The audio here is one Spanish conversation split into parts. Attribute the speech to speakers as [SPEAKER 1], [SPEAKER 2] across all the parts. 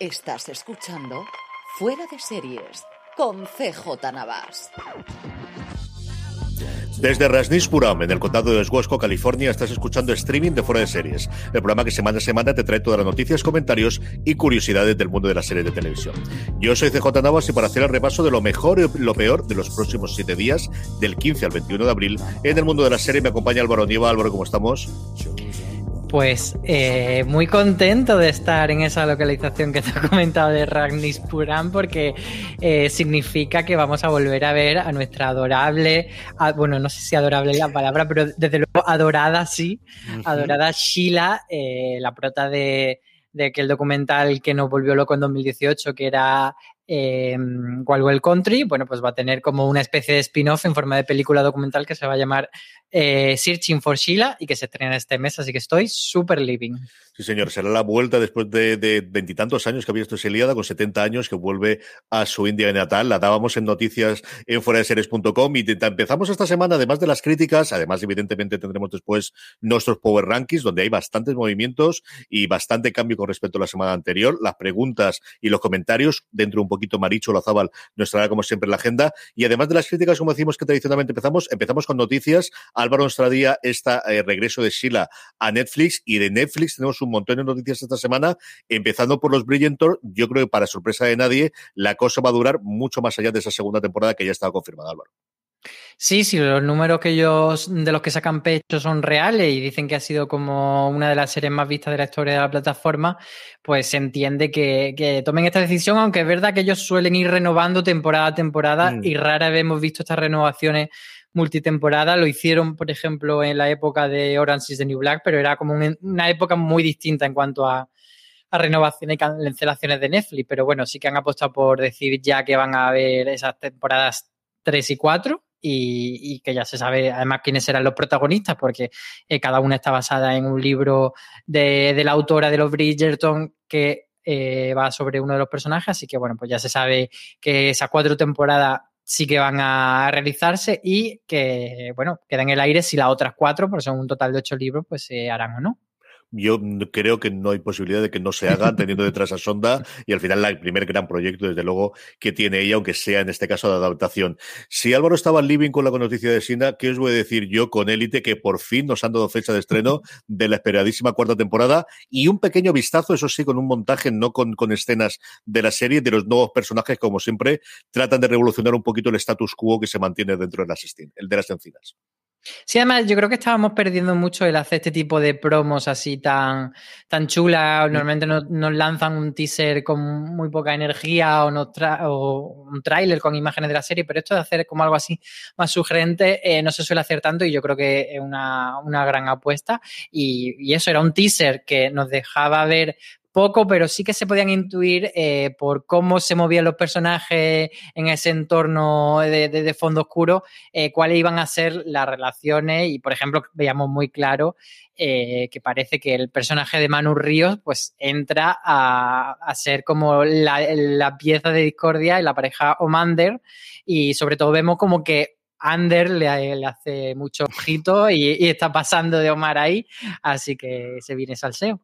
[SPEAKER 1] Estás escuchando Fuera de Series con CJ Navas.
[SPEAKER 2] Desde Rasnispuram, en el condado de Oswego, California, estás escuchando streaming de Fuera de Series, el programa que semana a semana te trae todas las noticias, comentarios y curiosidades del mundo de las series de televisión. Yo soy CJ Navas y para hacer el repaso de lo mejor y lo peor de los próximos siete días, del 15 al 21 de abril, en el mundo de la serie me acompaña Álvaro Nieva. Álvaro, ¿cómo estamos?
[SPEAKER 3] Pues eh, muy contento de estar en esa localización que te he comentado de Ragnispuram porque eh, significa que vamos a volver a ver a nuestra adorable, a, bueno, no sé si adorable es la palabra, pero desde luego adorada sí, adorada Sheila, eh, la prota de, de aquel documental que nos volvió loco en 2018, que era eh, Wild Country, bueno, pues va a tener como una especie de spin-off en forma de película documental que se va a llamar eh, Searching for Sheila y que se estrena este mes, así que estoy súper living.
[SPEAKER 2] Sí, señor, será la vuelta después de veintitantos años que había esto liada, con 70 años, que vuelve a su India natal. La dábamos en noticias en fueradeseries.com y empezamos esta semana, además de las críticas, además, evidentemente, tendremos después nuestros Power Rankings, donde hay bastantes movimientos y bastante cambio con respecto a la semana anterior. Las preguntas y los comentarios, dentro un poquito Maricho Lazábal, nos traerá como siempre la agenda. Y además de las críticas, como decimos que tradicionalmente empezamos, empezamos con noticias. Álvaro nos traía este eh, regreso de Sheila a Netflix y de Netflix tenemos un montón de noticias esta semana, empezando por los Brilliantor. Yo creo que para sorpresa de nadie, la cosa va a durar mucho más allá de esa segunda temporada que ya estaba confirmada, Álvaro.
[SPEAKER 3] Sí, sí, los números que ellos, de los que sacan pecho son reales y dicen que ha sido como una de las series más vistas de la historia de la plataforma, pues se entiende que, que tomen esta decisión, aunque es verdad que ellos suelen ir renovando temporada a temporada mm. y rara vez hemos visto estas renovaciones multitemporada. Lo hicieron, por ejemplo, en la época de Orange is the New Black, pero era como un, una época muy distinta en cuanto a, renovaciones y cancelaciones de Netflix. Pero bueno, sí que han apostado por decir ya que van a haber esas temporadas 3 y 4. Y, que ya se sabe además quiénes serán los protagonistas, porque eh, cada una está basada en un libro de, de la autora de los Bridgerton que eh, va sobre uno de los personajes, así que bueno, pues ya se sabe que esas cuatro temporadas sí que van a realizarse y que, bueno, quedan en el aire si las otras cuatro, porque son un total de ocho libros, pues se harán o no
[SPEAKER 2] yo creo que no hay posibilidad de que no se hagan teniendo detrás a Sonda y al final el primer gran proyecto, desde luego, que tiene ella, aunque sea en este caso de adaptación. Si Álvaro estaba living con la noticia de Sina, ¿qué os voy a decir yo con Élite que por fin nos han dado fecha de estreno de la esperadísima cuarta temporada y un pequeño vistazo, eso sí, con un montaje, no con, con escenas de la serie, de los nuevos personajes, como siempre, tratan de revolucionar un poquito el status quo que se mantiene dentro de las, el de las encinas.
[SPEAKER 3] Sí, además yo creo que estábamos perdiendo mucho el hacer este tipo de promos así tan, tan chulas. Normalmente nos, nos lanzan un teaser con muy poca energía o, nos o un tráiler con imágenes de la serie, pero esto de hacer como algo así más sugerente eh, no se suele hacer tanto y yo creo que es una, una gran apuesta. Y, y, eso era un teaser que nos dejaba ver poco, pero sí que se podían intuir eh, por cómo se movían los personajes en ese entorno de, fondo oscuro, eh, cuáles iban a ser las relaciones. Y, por ejemplo, veíamos muy claro eh, que parece que el personaje de Manu Ríos pues entra a, a ser como la, pieza de discordia en la pareja Omander. Y sobre todo vemos como que Ander le, le hace mucho ojito y, y, está pasando de Omar ahí, así que se viene salseo.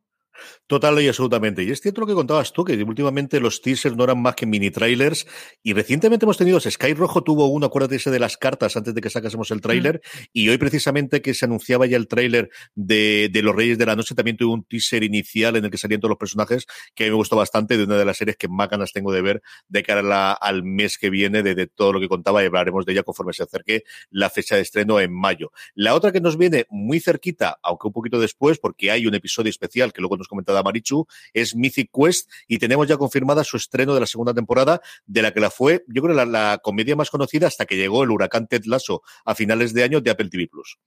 [SPEAKER 2] Total y absolutamente. Y es cierto lo que contabas tú, que últimamente los teasers no eran más que mini trailers. Y recientemente hemos tenido, Sky Rojo tuvo uno, acuérdate ese de las cartas antes de que sacásemos el tráiler. Mm. Y hoy precisamente que se anunciaba ya el tráiler de, de, Los Reyes de la Noche, también tuvo un teaser inicial en el que salían todos los personajes, que a mí me gustó bastante, de una de las series que más ganas tengo de ver de cara la, al mes que viene, de, de, todo lo que contaba, y hablaremos de ella conforme se acerque la fecha de estreno en mayo. La otra que nos viene muy cerquita, aunque un poquito después, porque hay un episodio especial que luego nos comentaba Marichu, es Mythic Quest y tenemos ya confirmada su estreno de la segunda temporada, de la que la fue, yo creo, la comedia más conocida hasta que llegó el huracán Ted Lasso a finales de año de Apple TV Plus.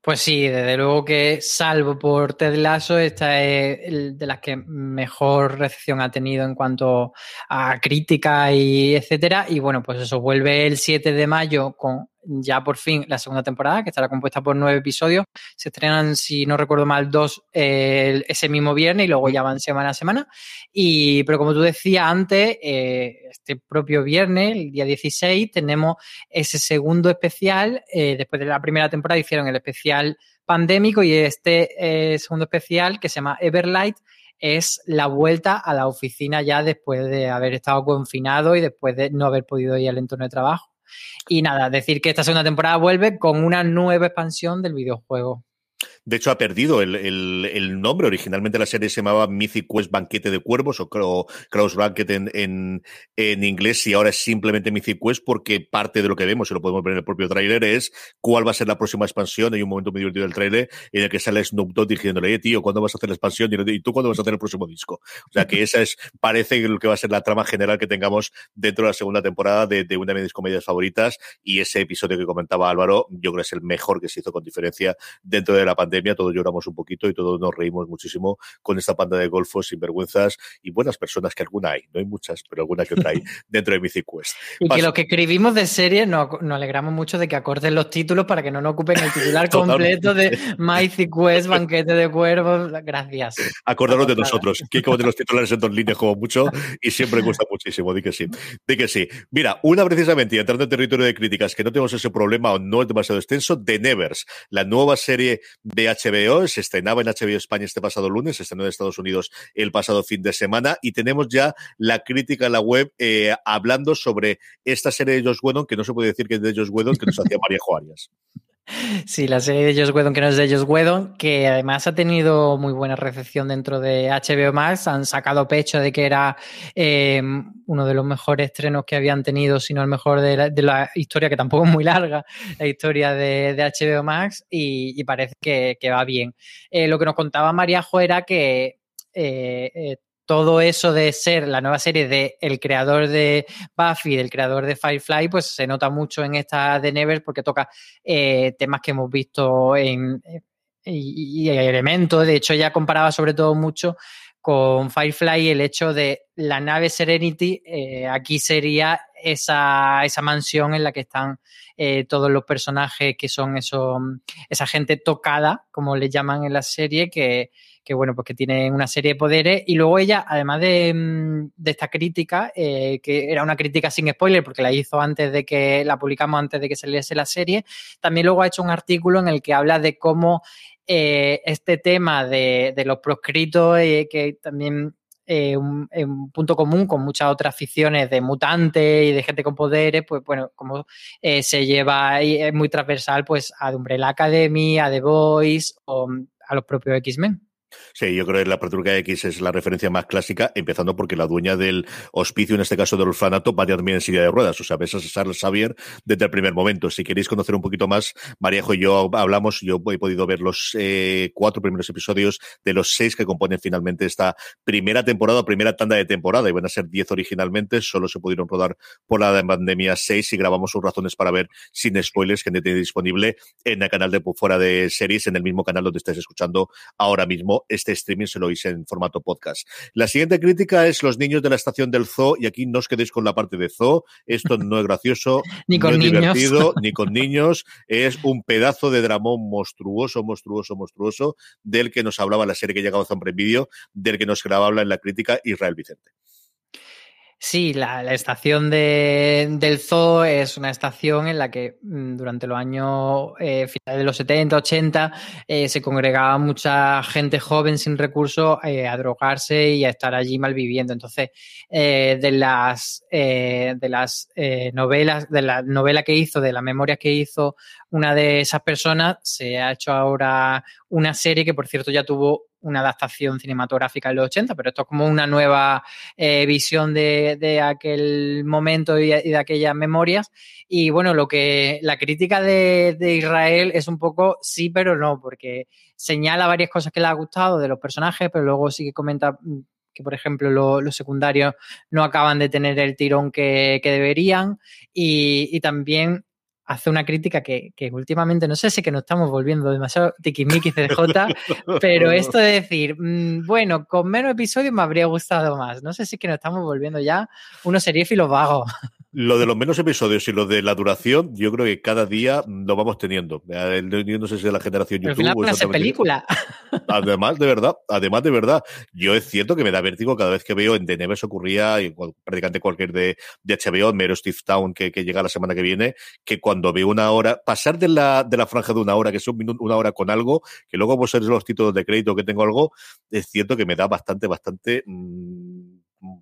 [SPEAKER 3] Pues sí, desde luego que salvo por Ted Lasso, esta es de las que mejor recepción ha tenido en cuanto a crítica y etcétera. Y bueno, pues eso vuelve el 7 de mayo con ya por fin la segunda temporada, que estará compuesta por nueve episodios. Se estrenan, si no recuerdo mal, dos eh, ese mismo viernes y luego ya van semana a semana. Y, pero como tú decías antes, eh, este propio viernes, el día 16, tenemos ese segundo especial. Eh, después de la primera temporada hicieron el especial pandémico y este segundo especial que se llama Everlight es la vuelta a la oficina ya después de haber estado confinado y después de no haber podido ir al entorno de trabajo. Y nada, decir que esta segunda temporada vuelve con una nueva expansión del videojuego.
[SPEAKER 2] De hecho, ha perdido el, el, el, nombre. Originalmente la serie se llamaba Mythic Quest Banquete de Cuervos o Cross Banquet en, en, en, inglés y ahora es simplemente Mythic Quest porque parte de lo que vemos, y lo podemos ver en el propio tráiler, es cuál va a ser la próxima expansión. Hay un momento muy divertido del tráiler en el que sale Snoop Dogg diciéndole, eh, tío, ¿cuándo vas a hacer la expansión? Y tú, ¿cuándo vas a hacer el próximo disco? O sea, que esa es, parece lo que va a ser la trama general que tengamos dentro de la segunda temporada de, de una de mis comedias favoritas y ese episodio que comentaba Álvaro, yo creo que es el mejor que se hizo con diferencia dentro de la pandemia. Todos lloramos un poquito y todos nos reímos muchísimo con esta panda de golfos sinvergüenzas y buenas personas que alguna hay. No hay muchas, pero alguna que otra hay dentro de Mythic Quest.
[SPEAKER 3] Y que lo que escribimos de serie nos, nos, alegramos mucho de que acorden los títulos para que no nos ocupen el titular completo de Mythic Quest, Banquete de Cuervos. Gracias.
[SPEAKER 2] Acordaros de nosotros, que como de los titulares en dos líneas como mucho y siempre gusta muchísimo. Di que sí. Di que sí. Mira, una precisamente, y entrando en territorio de críticas, que no tenemos ese problema o no es demasiado extenso, The Nevers, la nueva serie de HBO se estrenaba en HBO España este pasado lunes, se estrenó en Estados Unidos el pasado fin de semana y tenemos ya la crítica en la web eh, hablando sobre esta serie de Josh Whedon, que no se puede decir que es de Josh Whedon, que nos hacía María Arias.
[SPEAKER 3] Sí, la serie de Josh Whedon, que no es de Whedon, que además ha tenido muy buena recepción dentro de HBO Max. Han sacado pecho de que era eh, uno de los mejores estrenos que habían tenido, si no el mejor de la, de la, historia, que tampoco es muy larga, la historia de, HBO Max, y, parece que, va bien. Eh, lo que nos contaba Mariajo era que eh, todo eso de ser la nueva serie del el creador de Buffy, del creador de Firefly, pues se nota mucho en esta de Never porque toca eh, temas que hemos visto en, y, y, elementos. De hecho, ya comparaba sobre todo mucho con Firefly el hecho de la nave Serenity, eh, aquí sería esa, esa, mansión en la que están eh, todos los personajes que son eso, esa gente tocada, como le llaman en la serie, que, que bueno, pues que tiene una serie de poderes. Y luego ella, además de, mm, esta crítica, eh, que era una crítica sin spoiler, porque la hizo antes de que la publicamos antes de que saliese la serie, también luego ha hecho un artículo en el que habla de cómo eh, este tema de, los proscritos, eh, que también eh, un, un, punto común con muchas otras ficciones de mutantes y de gente con poderes, pues bueno, como se lleva es muy transversal pues a The Umbrella Academy, a The Boys o a los propios X-Men.
[SPEAKER 2] Sí, yo creo que la Patrulla X es la referencia más clásica, empezando porque la dueña del hospicio, en este caso del orfanato, va también en silla de ruedas. O sea, ves a Charles Xavier desde el primer momento. Si queréis conocer un poquito más, Maríajo y yo hablamos, yo he podido ver los eh, cuatro primeros episodios de los seis que componen finalmente esta primera temporada, primera tanda de temporada. Iban a ser diez originalmente, solo se pudieron rodar por la pandemia seis y grabamos sus razones para ver sin spoilers que tiene disponible en el canal de fuera de series, en el mismo canal donde estáis escuchando ahora mismo este streaming se lo hice en formato podcast. La siguiente crítica es los niños de la estación del zoo, y aquí no os quedéis con la parte de zoo, esto no es gracioso,
[SPEAKER 3] ni con
[SPEAKER 2] no es
[SPEAKER 3] niños.
[SPEAKER 2] divertido, ni con niños, es un pedazo de dramón monstruoso, monstruoso, monstruoso, del que nos hablaba la serie que llegaba a Zombie Video, del que nos grababa en la crítica Israel Vicente.
[SPEAKER 3] Sí, la, estación de, del zoo es una estación en la que mmm, durante los años eh, finales de los 70, 80 eh, se congregaba mucha gente joven sin recursos eh, a drogarse y a estar allí malviviendo. Entonces, eh, de las, de las novelas, de la novela que hizo, de las memorias que hizo una de esas personas, se ha hecho ahora una serie que, por cierto, ya tuvo una adaptación cinematográfica en los 80, pero esto es como una nueva eh, visión de, de, aquel momento y, de aquellas memorias. Y bueno, lo que la crítica de, de, Israel es un poco sí, pero no, porque señala varias cosas que le ha gustado de los personajes, pero luego sí que comenta que, por ejemplo, lo, los secundarios no acaban de tener el tirón que, que deberían. Y, y también hace una crítica que, que, últimamente no sé si que nos estamos volviendo demasiado tiquismiquis CJ, pero esto de decir, mmm, bueno, con menos episodios me habría gustado más. No sé si que nos estamos volviendo ya unos seriéfilos vagos.
[SPEAKER 2] Lo de los menos episodios y lo de la duración, yo creo que cada día lo vamos teniendo. No sé si es de la generación YouTube.
[SPEAKER 3] Al final o película.
[SPEAKER 2] Además, de verdad, además de verdad, yo es cierto que me da vértigo cada vez que veo en The Nevers ocurría, y prácticamente cualquier de, de HBO, Mero Steve Town, que, que, llega la semana que viene, que cuando veo una hora, pasar de la, de la franja de una hora, que es un minuto, una hora con algo, que luego pues ser los títulos de crédito que tengo algo, es cierto que me da bastante, bastante. Mmm,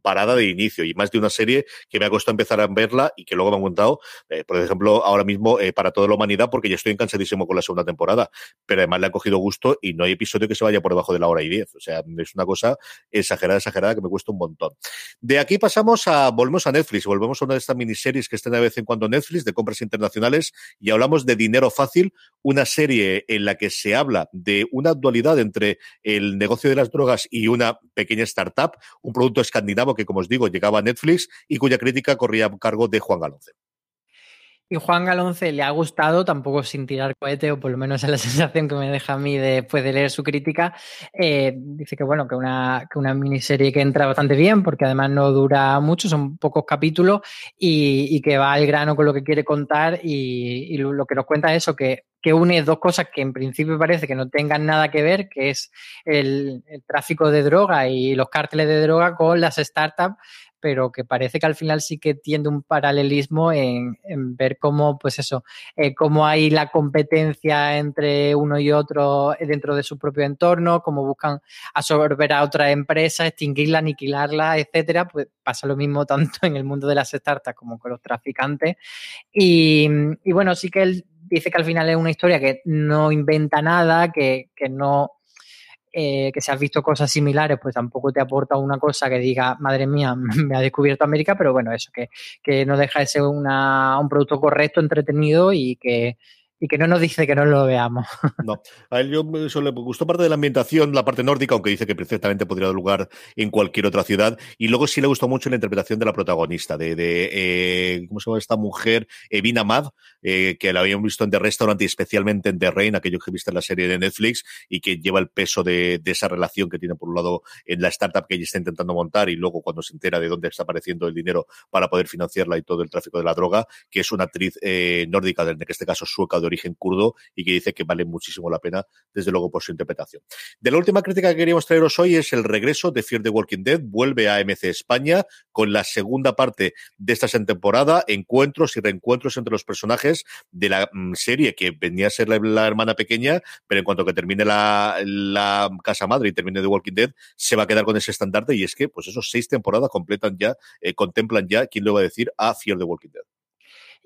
[SPEAKER 2] parada de inicio y más de una serie que me ha costado empezar a verla y que luego me han contado, eh, por ejemplo, ahora mismo eh, para toda la humanidad porque ya estoy cansadísimo con la segunda temporada, pero además le ha cogido gusto y no hay episodio que se vaya por debajo de la hora y diez. O sea, es una cosa exagerada, exagerada que me cuesta un montón. De aquí pasamos a, volvemos a Netflix, volvemos a una de estas miniseries que están de vez en cuando Netflix de compras internacionales y hablamos de Dinero Fácil, una serie en la que se habla de una dualidad entre el negocio de las drogas y una pequeña startup, un producto escandinavo que, como os digo, llegaba a Netflix y cuya crítica corría a cargo de Juan Galonce.
[SPEAKER 3] Y Juan Galonce le ha gustado, tampoco sin tirar cohete, o por lo menos es la sensación que me deja a mí después de leer su crítica. Eh, dice que bueno, que una, que una miniserie que entra bastante bien, porque además no dura mucho, son pocos capítulos, y, y que va al grano con lo que quiere contar, y, lo que nos cuenta es eso, que que une dos cosas que en principio parece que no tengan nada que ver, que es el, tráfico de droga y los cárteles de droga con las startups, pero que parece que al final sí que tiende un paralelismo en, ver cómo, pues eso, eh, cómo hay la competencia entre uno y otro dentro de su propio entorno, cómo buscan absorber a otra empresa, extinguirla, aniquilarla, etcétera. Pues pasa lo mismo tanto en el mundo de las startups como con los traficantes. Y, y bueno, sí que él dice que al final es una historia que no inventa nada, que, que no eh, que si has visto cosas similares, pues tampoco te aporta una cosa que diga, madre mía, me ha descubierto América, pero bueno, eso, que, que no deja de ser una, un producto correcto, entretenido y que, y que no nos dice que no lo veamos.
[SPEAKER 2] No, a él yo, eso le gustó parte de la ambientación, la parte nórdica, aunque dice que perfectamente podría dar lugar en cualquier otra ciudad. Y luego sí le gustó mucho la interpretación de la protagonista, de, de eh, ¿cómo se llama esta mujer? Evina Mad, eh, que la habíamos visto en The Restaurant y especialmente en The Rain, aquello que viste en la serie de Netflix, y que lleva el peso de, esa relación que tiene por un lado en la startup que ella está intentando montar y luego cuando se entera de dónde está apareciendo el dinero para poder financiarla y todo el tráfico de la droga, que es una actriz eh, nórdica, en este caso sueca origen kurdo y que dice que vale muchísimo la pena, desde luego, por su interpretación. De la última crítica que queríamos traeros hoy es el regreso de Fear the Walking Dead, vuelve a AMC España con la segunda parte de esta temporada, encuentros y reencuentros entre los personajes de la mm, serie que venía a ser la, hermana pequeña, pero en cuanto que termine la, casa madre y termine The Walking Dead, se va a quedar con ese estandarte y es que, pues esos seis temporadas completan ya, eh, contemplan ya, ¿quién le va a decir? A Fear the Walking Dead.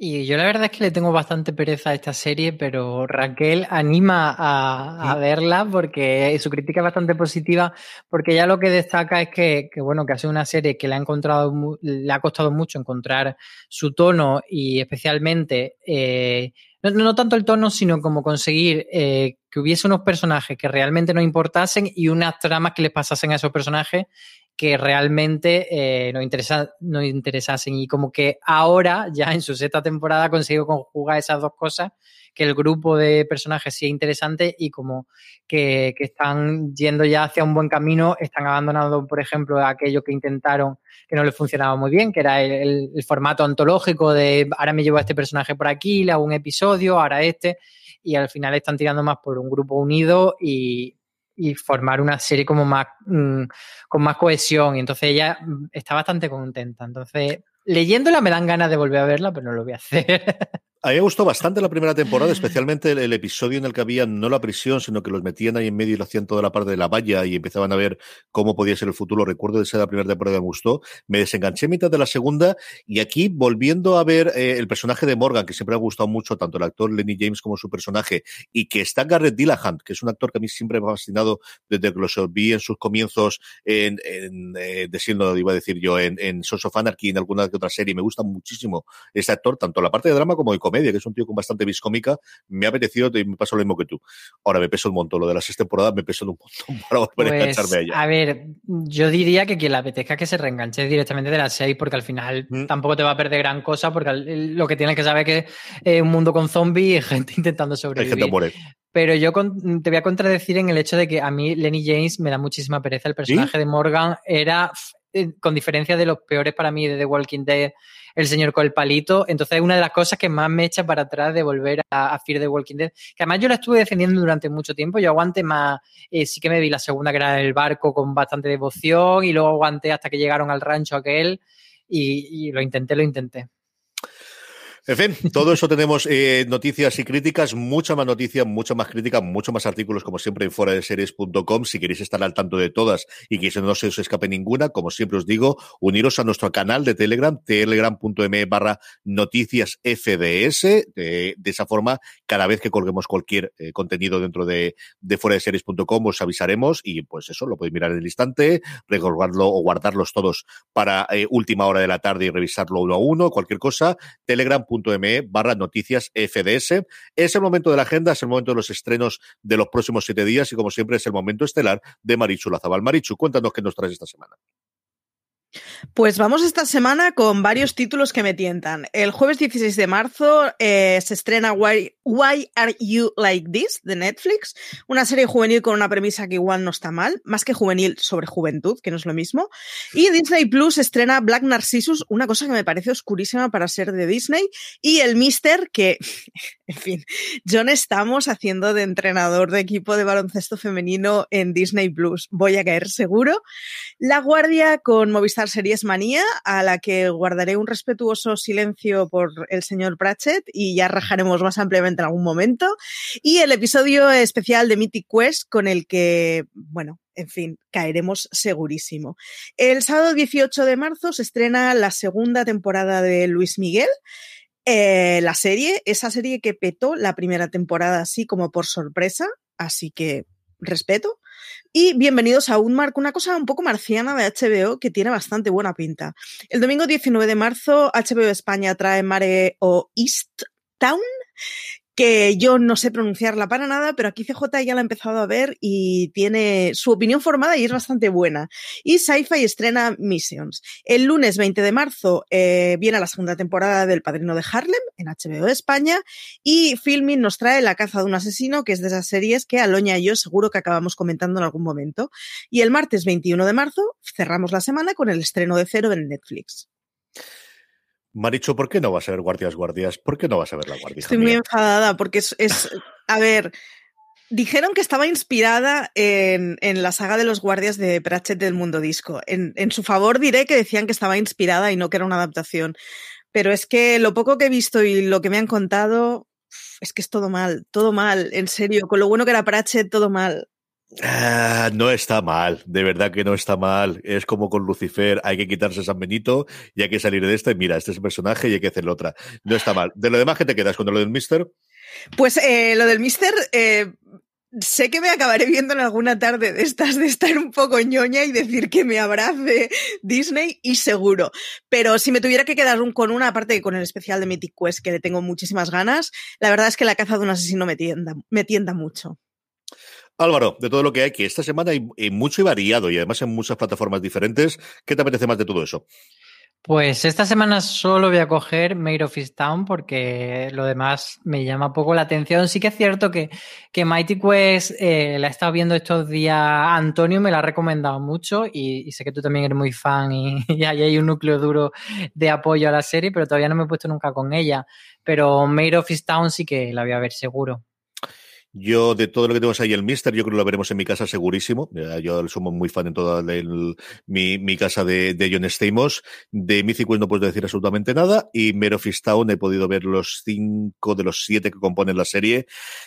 [SPEAKER 3] Y yo la verdad es que le tengo bastante pereza a esta serie, pero Raquel anima a, a verla porque su crítica es bastante positiva, porque ya lo que destaca es que, que, bueno, que ha sido una serie que le ha encontrado, le ha costado mucho encontrar su tono y especialmente, eh, no, no, tanto el tono, sino como conseguir eh, que hubiese unos personajes que realmente nos importasen y unas tramas que les pasasen a esos personajes que realmente eh, nos, interesa, nos interesasen. Y como que ahora, ya en su sexta temporada, ha conseguido conjugar esas dos cosas, que el grupo de personajes sí es interesante y como que, que están yendo ya hacia un buen camino, están abandonando, por ejemplo, aquello que intentaron que no les funcionaba muy bien, que era el, el formato antológico de ahora me llevo a este personaje por aquí, le hago un episodio, ahora este, y al final están tirando más por un grupo unido y, y formar una serie como más mmm, con más cohesión. Y entonces ella está bastante contenta. Entonces, leyéndola me dan ganas de volver a verla, pero no lo voy a hacer.
[SPEAKER 2] A mí me gustó bastante la primera temporada, especialmente el, episodio en el que había no la prisión, sino que los metían ahí en medio y lo hacían toda la parte de la valla y empezaban a ver cómo podía ser el futuro. Recuerdo de ser la primera temporada me gustó. Me desenganché en mitad de la segunda y aquí volviendo a ver eh, el personaje de Morgan, que siempre me ha gustado mucho, tanto el actor Lenny James como su personaje, y que está Garrett Dillahunt, que es un actor que a mí siempre me ha fascinado desde que lo vi en sus comienzos en, en eh, iba a decir yo, en, en of Anarchy, en alguna que otra serie. Me gusta muchísimo este actor, tanto la parte de drama como de que es un tío con bastante vis cómica. Me ha apetecido y me pasó lo mismo que tú. Ahora me peso un montón. Lo de las seis temporadas me peso un montón para volver
[SPEAKER 3] pues,
[SPEAKER 2] a engancharme a ella.
[SPEAKER 3] A ver, yo diría que quien la apetezca que se reenganche directamente de las seis, porque al final mm. tampoco te va a perder gran cosa, porque lo que tienes que saber es que es un mundo con zombies y gente intentando sobrevivir.
[SPEAKER 2] Hay gente muere.
[SPEAKER 3] Pero yo con, te voy a contradecir en el hecho de que a mí Lenny James me da muchísima pereza. El personaje ¿Sí? de Morgan era, eh, con diferencia de los peores para mí de The Walking Dead, el señor con el palito. Entonces es una de las cosas que más me echa para atrás de volver a, a Fear the Walking Dead. Que además yo la estuve defendiendo durante mucho tiempo. Yo aguanté más, eh, sí que me vi la segunda que era el barco con bastante devoción y luego aguanté hasta que llegaron al rancho aquel y, y lo intenté, lo intenté.
[SPEAKER 2] En fin, todo eso tenemos eh, noticias y críticas, mucha más noticia, mucha más crítica, mucho más artículos, como siempre, en fuera de series.com. Si queréis estar al tanto de todas y que no se os escape ninguna, como siempre os digo, uniros a nuestro canal de Telegram, telegram.me barra noticias FDS. De, esa forma, cada vez que colguemos cualquier eh, contenido dentro de, de fuera de series.com, os avisaremos y pues eso, lo podéis mirar en el instante, recordarlo o guardarlos todos para eh, última hora de la tarde y revisarlo uno a uno, cualquier cosa. Telegram barra noticias FDS. Es el momento de la agenda, es el momento de los estrenos de los próximos siete días y como siempre es el momento estelar de Marichu Lazabal. Marichu, cuéntanos qué nos traes esta semana.
[SPEAKER 4] Pues vamos esta semana con varios títulos que me tientan. El jueves 16 de marzo eh, se estrena Why, Why, Are You Like This de Netflix, una serie juvenil con una premisa que igual no está mal, más que juvenil sobre juventud, que no es lo mismo. Y Disney Plus estrena Black Narcissus, una cosa que me parece oscurísima para ser de Disney. Y el Mister, que, en fin, John estamos haciendo de entrenador de equipo de baloncesto femenino en Disney Plus. Voy a caer seguro. La Guardia con Movistar Series Manía, a la que guardaré un respetuoso silencio por el señor Pratchett y ya rajaremos más ampliamente en algún momento. Y el episodio especial de Mythic Quest con el que, bueno, en fin, caeremos segurísimo. El sábado 18 de marzo se estrena la segunda temporada de Luis Miguel. Eh, la serie, esa serie que petó la primera temporada así como por sorpresa, así que respeto. Y bienvenidos a Unmark, una cosa un poco marciana de HBO que tiene bastante buena pinta. El domingo 19 de marzo, HBO España trae Mare o East Town, que yo no sé pronunciarla para nada, pero aquí CJ ya la ha empezado a ver y tiene su opinión formada y es bastante buena. Y Sci-Fi estrena Missions. El lunes 20 de marzo eh, viene la segunda temporada del Padrino de Harlem en HBO España y Filming nos trae La caza de un asesino, que es de esas series que Aloña y yo seguro que acabamos comentando en algún momento. Y el martes 21 de marzo cerramos la semana con el estreno de Cero en Netflix.
[SPEAKER 2] Maricho, ¿por qué no vas a ver Guardias Guardias? ¿Por qué no vas a ver la Guardia?
[SPEAKER 4] Estoy muy enfadada porque es, es a ver, dijeron que estaba inspirada en, en, la saga de los guardias de Pratchett del Mundo Disco. En, en, su favor diré que decían que estaba inspirada y no que era una adaptación. Pero es que lo poco que he visto y lo que me han contado, es que es todo mal, todo mal, en serio. Con lo bueno que era Pratchett, todo mal.
[SPEAKER 2] Ah, no está mal, de verdad que no está mal. Es como con Lucifer, hay que quitarse San Benito y hay que salir de esta. Y mira, este es el personaje y hay que hacer la otra. No está mal. De lo demás, ¿qué te quedas con lo del Mister?
[SPEAKER 4] Pues eh, lo del Mister, eh, sé que me acabaré viendo en alguna tarde de estas de estar un poco ñoña y decir que me abrace Disney y seguro. Pero si me tuviera que quedar con una, aparte con el especial de Mythic Quest que le tengo muchísimas ganas, la verdad es que la caza de un asesino me tienda, me tienda mucho.
[SPEAKER 2] Álvaro, de todo lo que hay, que esta semana hay, hay, mucho y variado y además en muchas plataformas diferentes. ¿Qué te apetece más de todo eso?
[SPEAKER 3] Pues esta semana solo voy a coger Made of Town porque lo demás me llama poco la atención. Sí que es cierto que, que Mighty Quest eh, la he estado viendo estos días. Antonio me la ha recomendado mucho y, sé que tú también eres muy fan y, y ahí hay un núcleo duro de apoyo a la serie, pero todavía no me he puesto nunca con ella. Pero Made of Town sí que la voy a ver seguro.
[SPEAKER 2] Yo, de todo lo que tenemos ahí, el Mister, yo creo que lo veremos en mi casa segurísimo. Yo somos muy fan en toda el, mi, casa de, John Stamos. De Mythic Quest no puedo decir absolutamente nada. Y Mare of Town he podido ver los cinco de los siete que componen la serie.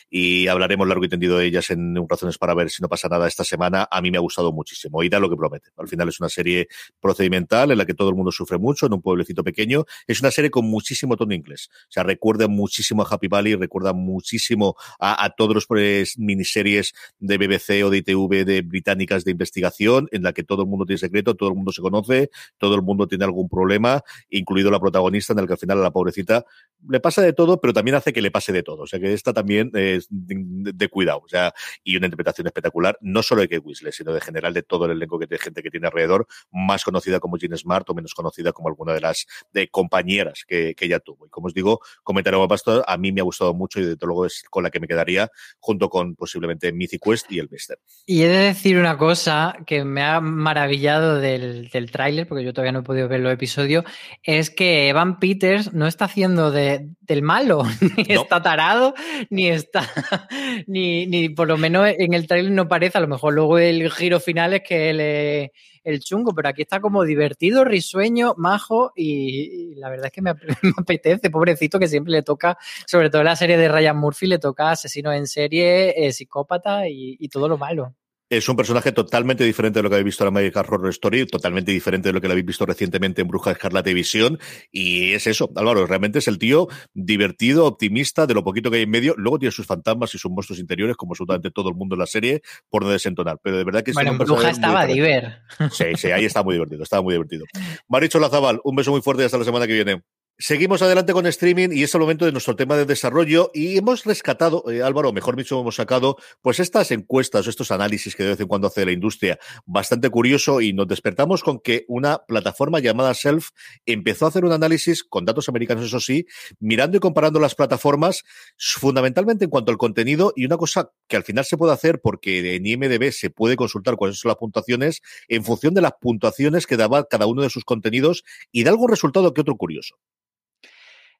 [SPEAKER 2] Y hablaremos largo y tendido de ellas en un Razones para ver si no pasa nada esta semana. A mí me ha gustado muchísimo. Y da lo que promete. Al final es una serie procedimental en la que todo el mundo sufre mucho, en un pueblecito pequeño. Es una serie con muchísimo tono inglés. O sea, recuerda muchísimo a Happy Valley, recuerda muchísimo a, a todos pues, miniseries de BBC o de ITV de británicas de investigación, en la que todo el mundo tiene secreto, todo el mundo se conoce, todo el mundo tiene algún problema, incluido la protagonista, en el que al final a la pobrecita le pasa de todo, pero también hace que le pase de todo. O sea, que esta también es de, de cuidado. O sea, y una interpretación espectacular, no solo de Kate Winslet, sino de general de todo el elenco que de gente que tiene alrededor, más conocida como Jean Smart o menos conocida como alguna de las de compañeras que, que ella tuvo. Y como os digo, comentario Pastor, a mí me ha gustado mucho y desde luego es con la que me quedaría, junto con posiblemente Mythic Quest y el Mister.
[SPEAKER 3] Y he de decir una cosa que me ha maravillado del, del tráiler, porque yo todavía no he podido ver los episodios, es que Evan Peters no está haciendo de, del malo, ni no. está tarado, ni está, ni, ni por lo menos en el tráiler no parece, a lo mejor luego el giro final es que él es el chungo, pero aquí está como divertido, risueño, majo y, la verdad es que me, me, apetece, pobrecito, que siempre le toca, sobre todo en la serie de Ryan Murphy, le toca asesino en serie, eh, psicópata y todo lo malo.
[SPEAKER 2] Es un personaje totalmente diferente de lo que habéis visto en American Horror Story, totalmente diferente de lo que lo habéis visto recientemente en Bruja Escarlata y Visión. Y es eso, Álvaro, realmente es el tío divertido, optimista, de lo poquito que hay en medio. Luego tiene sus fantasmas y sus monstruos interiores, como absolutamente todo el mundo en la serie, por no desentonar. Pero de verdad que es
[SPEAKER 3] bueno, en Bruja estaba diver.
[SPEAKER 2] Sí, sí, ahí está muy divertido, estaba muy divertido. Maricho Lazabal, un beso muy fuerte y hasta la semana que viene. Seguimos adelante con streaming y es el momento de nuestro tema de desarrollo y hemos rescatado, eh, Álvaro, mejor dicho, hemos sacado pues estas encuestas, estos análisis que de vez en cuando hace la industria, bastante curioso y nos despertamos con que una plataforma llamada Self empezó a hacer un análisis con datos americanos, eso sí, mirando y comparando las plataformas fundamentalmente en cuanto al contenido y una cosa que al final se puede hacer porque en IMDB se puede consultar cuáles son las puntuaciones en función de las puntuaciones que daba cada uno de sus contenidos y da algún resultado que otro curioso.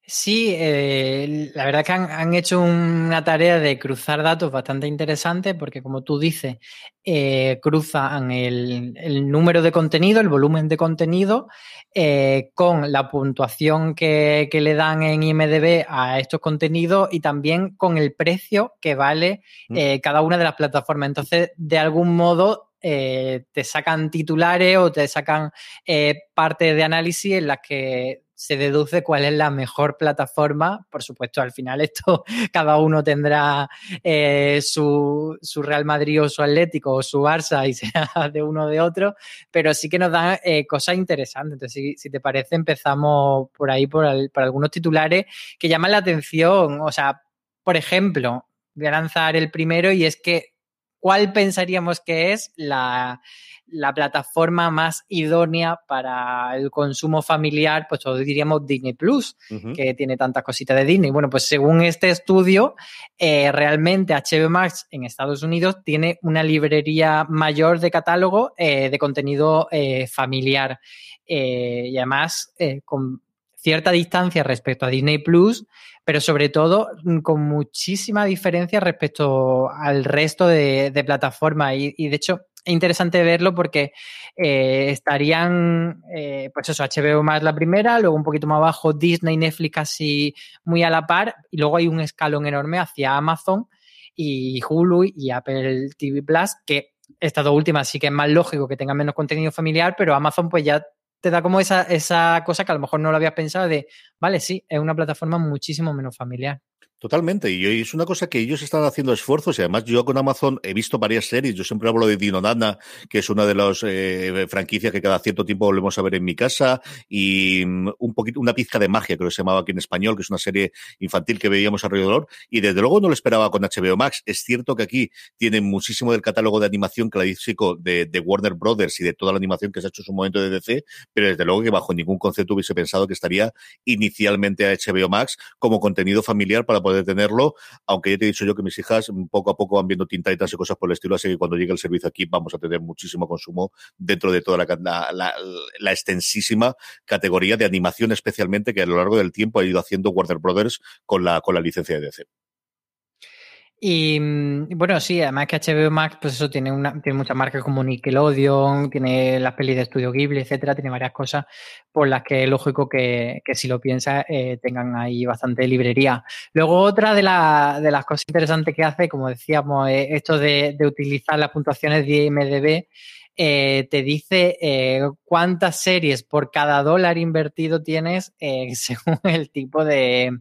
[SPEAKER 3] Sí, eh, la verdad que han, han, hecho una tarea de cruzar datos bastante interesante porque, como tú dices, eh, cruzan el, el, número de contenido, el volumen de contenido, eh, con la puntuación que, que, le dan en IMDB a estos contenidos y también con el precio que vale mm. cada una de las plataformas. Entonces, de algún modo, eh, te sacan titulares o te sacan eh, parte de análisis en las que se deduce cuál es la mejor plataforma. Por supuesto, al final esto cada uno tendrá eh, su, su, Real Madrid o su Atlético o su Barça y sea de uno o de otro, pero sí que nos dan eh, cosas interesantes. Entonces, si, si, te parece, empezamos por ahí, por, por algunos titulares que llaman la atención. O sea, por ejemplo, voy a lanzar el primero y es que ¿cuál pensaríamos que es la, la, plataforma más idónea para el consumo familiar? Pues todos diríamos Disney Plus, uh -huh. que tiene tantas cositas de Disney. Bueno, pues según este estudio, eh, realmente HBO Max en Estados Unidos tiene una librería mayor de catálogo eh, de contenido eh, familiar. Y además, con cierta distancia respecto a Disney Plus, pero sobre todo mm, con muchísima diferencia respecto al resto de, de plataformas. Y, y, de hecho, interesante verlo porque eh, estarían, eh, pues eso, HBO más la primera, luego un poquito más abajo Disney, Netflix casi muy a la par, y luego hay un escalón enorme hacia Amazon y Hulu y Apple TV Plus, que estas dos últimas sí que es más lógico que tengan menos contenido familiar, pero Amazon pues ya te da como esa, esa cosa que a lo mejor no lo habías pensado de, vale, sí, es una plataforma muchísimo menos familiar.
[SPEAKER 2] Totalmente, y es una cosa que ellos están haciendo esfuerzos, y además yo con Amazon he visto varias series, yo siempre hablo de Dino Nana, que es una de las eh, franquicias que cada cierto tiempo volvemos a ver en mi casa, y um, un poquito, una pizca de magia, creo que se llamaba aquí en español, que es una serie infantil que veíamos alrededor, y desde luego no lo esperaba con HBO Max. Es cierto que aquí tienen muchísimo del catálogo de animación clásico de, de Warner Brothers y de toda la animación que se ha hecho en su momento de DC, pero desde luego que bajo ningún concepto hubiese pensado que estaría inicialmente a HBO Max como contenido familiar para poder de tenerlo, aunque ya te he dicho yo que mis hijas poco a poco van viendo tintaitas y cosas por el estilo, así que cuando llegue el servicio aquí vamos a tener muchísimo consumo dentro de toda la, la extensísima categoría de animación especialmente que a lo largo del tiempo ha ido haciendo Warner Brothers con la, con la licencia de DC.
[SPEAKER 3] Y mm, bueno, sí, además que HBO Max, pues eso tiene una, tiene muchas marcas como Nickelodeon, tiene las pelis de Estudio Ghibli, etcétera, tiene varias cosas por las que es lógico que, que si lo piensas eh, tengan ahí bastante librería. Luego, otra de, la- de las cosas interesantes que hace, como decíamos, es esto de, de utilizar las puntuaciones de IMDB. eh, te dice eh, cuántas series por cada dólar invertido tienes eh, según el tipo de,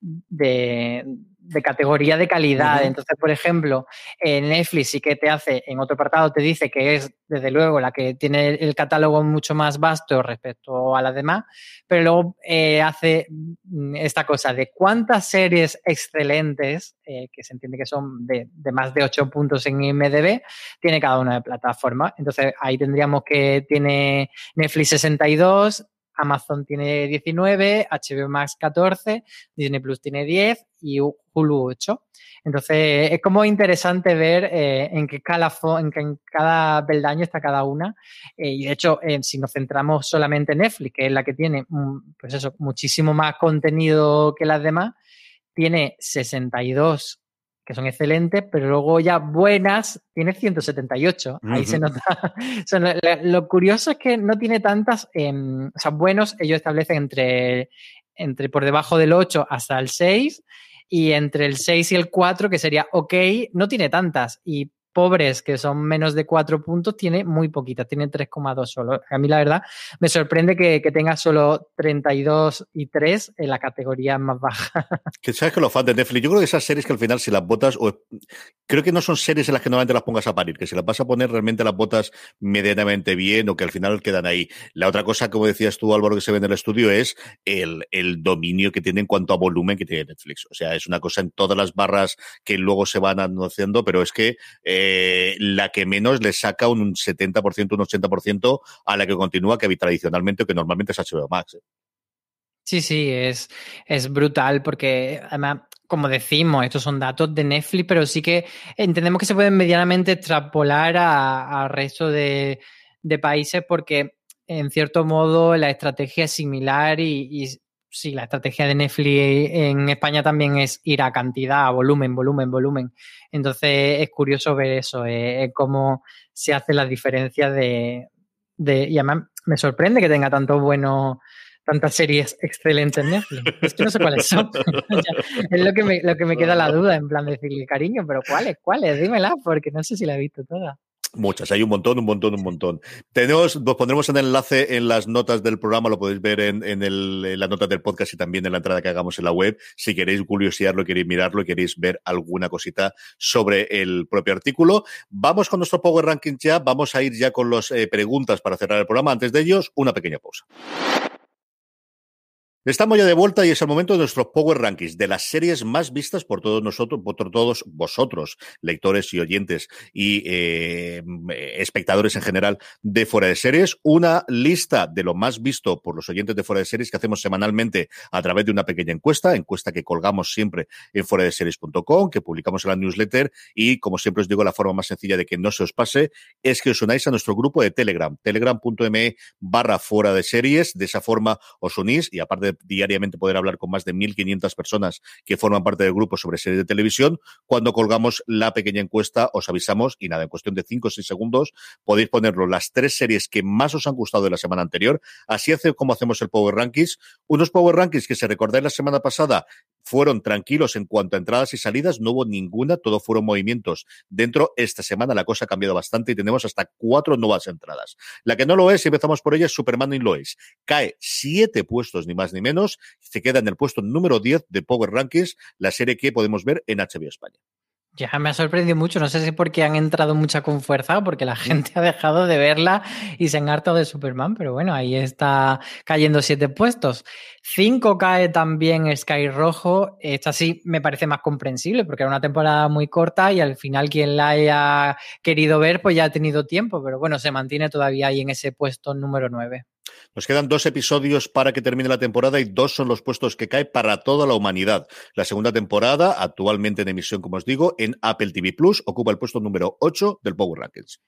[SPEAKER 3] de, de categoría de calidad. Entonces, por ejemplo, en Netflix sí que te hace, en otro apartado te dice que es, desde luego, la que tiene el catálogo mucho más vasto respecto a las demás, pero luego eh, hace mm, esta cosa de cuántas series excelentes, eh, que se entiende que son de, de más de 8 puntos en IMDB, tiene cada una de plataformas. Entonces, ahí tendríamos que tiene Netflix 62, Amazon tiene 19, HBO Max 14, Disney Plus tiene 10 y Hulu 8. Entonces, es como interesante ver eh, en qué en, qué- en cada peldaño está cada una. Eh, y de hecho, eh, si nos centramos solamente en Netflix, que es la que tiene, mm, pues eso, muchísimo más contenido que las demás, tiene 62 que son excelentes, pero luego ya buenas tiene 178. Ahí se nota. Lo curioso es que no tiene tantas, em, o sea, buenos ellos establecen entre, entre por debajo del 8 hasta el 6 y entre el 6 y el 4, que sería ok, no tiene tantas. Y pobres, que son menos de 4 puntos, tiene muy poquitas, tiene 3,2 solo. A mí la verdad me sorprende que, tenga solo 32 y 3 en la categoría más baja.
[SPEAKER 2] Sabes que los fans de Netflix, yo creo que esas series que al final si las botas, o creo que no son series en las que normalmente las pongas a parir, que si las vas a poner realmente las botas medianamente bien o que al final quedan ahí. La otra cosa, como decías tú, Álvaro, que se ve en el estudio es el, el dominio que tiene en cuanto a volumen que tiene Netflix. O sea, es una cosa en todas las barras que luego se van anunciando, pero es que eh, la que menos le saca un 70%, un 80% a la que continúa, que tradicionalmente o que normalmente es HBO Max. ¿eh?
[SPEAKER 3] Sí, sí, es, es brutal porque además, como decimos, estos son datos de Netflix, pero sí que entendemos que se pueden medianamente extrapolar al resto de, de países porque en cierto modo la estrategia es similar y sí, la estrategia de Netflix en España también es ir a cantidad, a volumen, volumen, volumen. Entonces es curioso ver eso, eh, cómo se hace la diferencia de. Y además me sorprende que tenga tanto bueno tantas series excelentes en Netflix. Es que no sé cuáles son. Es lo que, me, lo que me queda la duda, en plan de decirle, cariño, pero ¿cuáles? ¿Cuáles? Dímela, porque no sé si la he visto toda.
[SPEAKER 2] Muchas, hay un montón, un montón, un montón. Tenemos, os pondremos en el enlace en las notas del programa, lo podéis ver en, en, el, en las notas del podcast y también en la entrada que hagamos en la web. Si queréis curiosearlo, queréis mirarlo y queréis ver alguna cosita sobre el propio artículo. Vamos con nuestro Power Ranking ya, vamos a ir ya con las eh, preguntas para cerrar el programa. Antes de ellos, una pequeña pausa. Estamos ya de vuelta y es el momento de nuestros Power Rankings, de las series más vistas por todos nosotros, por todos vosotros, lectores y oyentes y eh, espectadores en general de Fuera de Series. Una lista de lo más visto por los oyentes de Fuera de Series que hacemos semanalmente a través de una pequeña encuesta, encuesta que colgamos siempre en fuera de series.com, que publicamos en la newsletter y, como siempre os digo, la forma más sencilla de que no se os pase es que os unáis a nuestro grupo de Telegram, telegram.me barra fuera de series. De esa forma os unís y aparte de diariamente poder hablar con más de 1.500 personas que forman parte del grupo sobre series de televisión. Cuando colgamos la pequeña encuesta, os avisamos y nada, en cuestión de 5 o 6 segundos podéis ponerlo las tres series que más os han gustado de la semana anterior. Así hace como hacemos el Power Rankings. Unos Power Rankings que, se recordáis la semana pasada, fueron tranquilos en cuanto a entradas y salidas, no hubo ninguna, todo fueron movimientos. Dentro, esta semana la cosa ha cambiado bastante y tenemos hasta cuatro nuevas entradas. La que no lo es, y empezamos por ella, es Superman y Lois. Cae siete puestos, ni más ni menos, se queda en el puesto número 10 de Power Rankings, la serie que podemos ver en HBO España.
[SPEAKER 3] Ya me ha sorprendido mucho, no sé si porque han entrado mucha con fuerza o porque la gente ha dejado de verla y se han hartado de Superman, pero bueno, ahí está cayendo siete puestos. Cinco cae también Sky Rojo, esta sí me parece más comprensible porque era una temporada muy corta y al final quien la haya querido ver pues ya ha tenido tiempo, pero bueno, se mantiene todavía ahí en ese puesto número 9.
[SPEAKER 2] Nos quedan dos episodios para que termine la temporada y dos son los puestos que cae para toda la humanidad. La segunda temporada, actualmente en emisión, como os digo, en Apple TV Plus, ocupa el puesto número 8 del Power Rankings.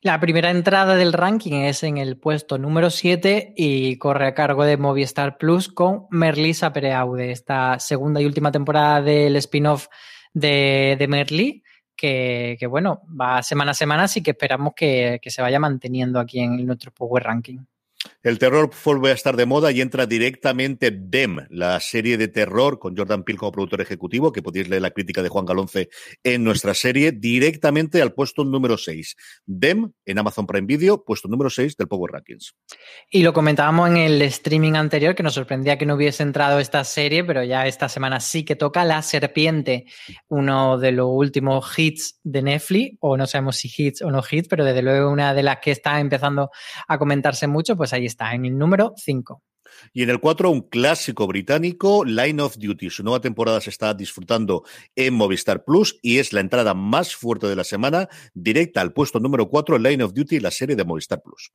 [SPEAKER 3] La primera entrada del ranking es en el puesto número 7 y corre a cargo de Movistar Plus con Merlisa Pereaude, esta segunda y última temporada del spin-off de, de Merlí, que, bueno, va semana a semana, así que esperamos que se vaya manteniendo aquí en nuestro Power Ranking.
[SPEAKER 2] El terror vuelve a estar de moda y entra directamente Dem, la serie de terror con Jordan Peele como productor ejecutivo, que podéis leer la crítica de Juan Galonce en nuestra serie, directamente al puesto número 6. Dem en Amazon Prime Video, puesto número 6 del Power Rankings.
[SPEAKER 3] Y lo comentábamos en el streaming anterior, que nos sorprendía que no hubiese entrado esta serie, pero ya esta semana sí que toca La Serpiente, uno de los últimos hits de Netflix, o no sabemos si hits o no hits, pero desde luego una de las que está empezando a comentarse mucho, pues ahí está, en el número 5.
[SPEAKER 2] Y en el 4, un clásico británico, Line of Duty. Su nueva temporada se está disfrutando en Movistar Plus y es la entrada más fuerte de la semana, directa al puesto número 4, Line of Duty, la serie de Movistar Plus.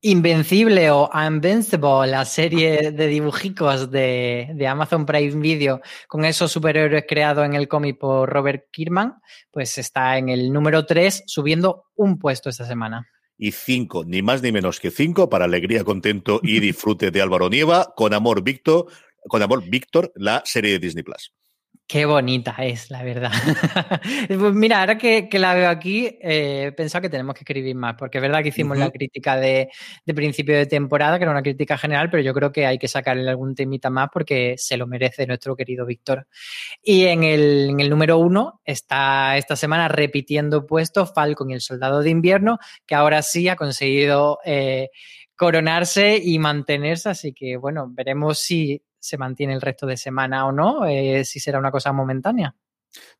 [SPEAKER 3] Invencible o Invincible, la serie de dibujicos de, de, Amazon Prime Video con esos superhéroes creados en el cómic por Robert Kirkman, pues está en el número 3, subiendo un puesto esta semana
[SPEAKER 2] y cinco, ni más ni menos que cinco, para alegría, contento y disfrute de Álvaro Nieva, con amor Víctor, con amor Víctor, la serie de Disney Plus.
[SPEAKER 3] Qué bonita es, la verdad. pues mira, ahora que, que, la veo aquí, eh, he pensado que tenemos que escribir más, porque es verdad que hicimos uh -huh. la crítica de, de, principio de temporada, que era una crítica general, pero yo creo que hay que sacarle algún temita más porque se lo merece nuestro querido Víctor. Y en el, en el número uno está esta semana repitiendo puesto Falcon y el Soldado de Invierno, que ahora sí ha conseguido eh, coronarse y mantenerse, así que bueno, veremos si se mantiene el resto de semana o no, eh, si será una cosa momentánea.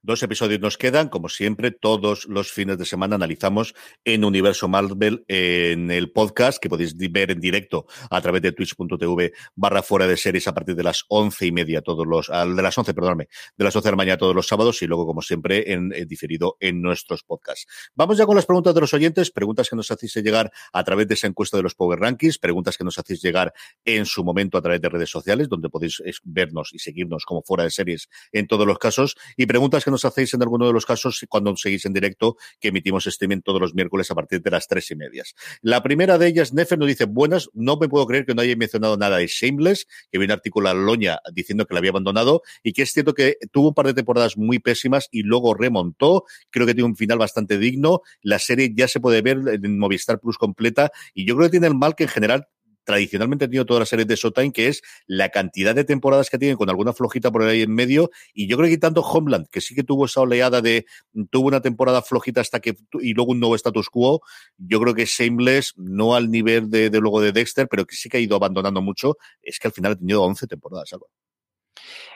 [SPEAKER 2] Dos episodios nos quedan, como siempre, todos los fines de semana analizamos en Universo Marvel en el podcast que podéis ver en directo a través de twitch.tv barra fuera de series a partir de las once y media todos los, de las once, perdóname, de las once de la mañana todos los sábados y luego, como siempre, en, en, diferido en nuestros podcasts. Vamos ya con las preguntas de los oyentes, preguntas que nos hacéis llegar a través de esa encuesta de los Power Rankings, preguntas que nos hacéis llegar en su momento a través de redes sociales, donde podéis vernos y seguirnos como fuera de series en todos los casos, y preguntas que nos hacéis en alguno de los casos cuando seguís en directo, que emitimos streaming todos los miércoles a partir de las tres y medias. La primera de ellas, Nefer, nos dice, buenas, no me puedo creer que no haya mencionado nada de Shameless, que viene un artículo a Loña diciendo que la había abandonado, y que es cierto que tuvo un par de temporadas muy pésimas y luego remontó, creo que tiene un final bastante digno, la serie ya se puede ver en Movistar Plus completa, y yo creo que tiene el mal que en general tradicionalmente ha tenido todas las series de Showtime, que es la cantidad de temporadas que tienen con alguna flojita por ahí en medio. Y yo creo que tanto Homeland, que sí que tuvo esa oleada de, tuvo una temporada flojita hasta que, y luego un nuevo status quo, yo creo que Shameless, no al nivel de, de luego de Dexter, pero que sí que ha ido abandonando mucho, es que al final ha tenido 11 temporadas, algo.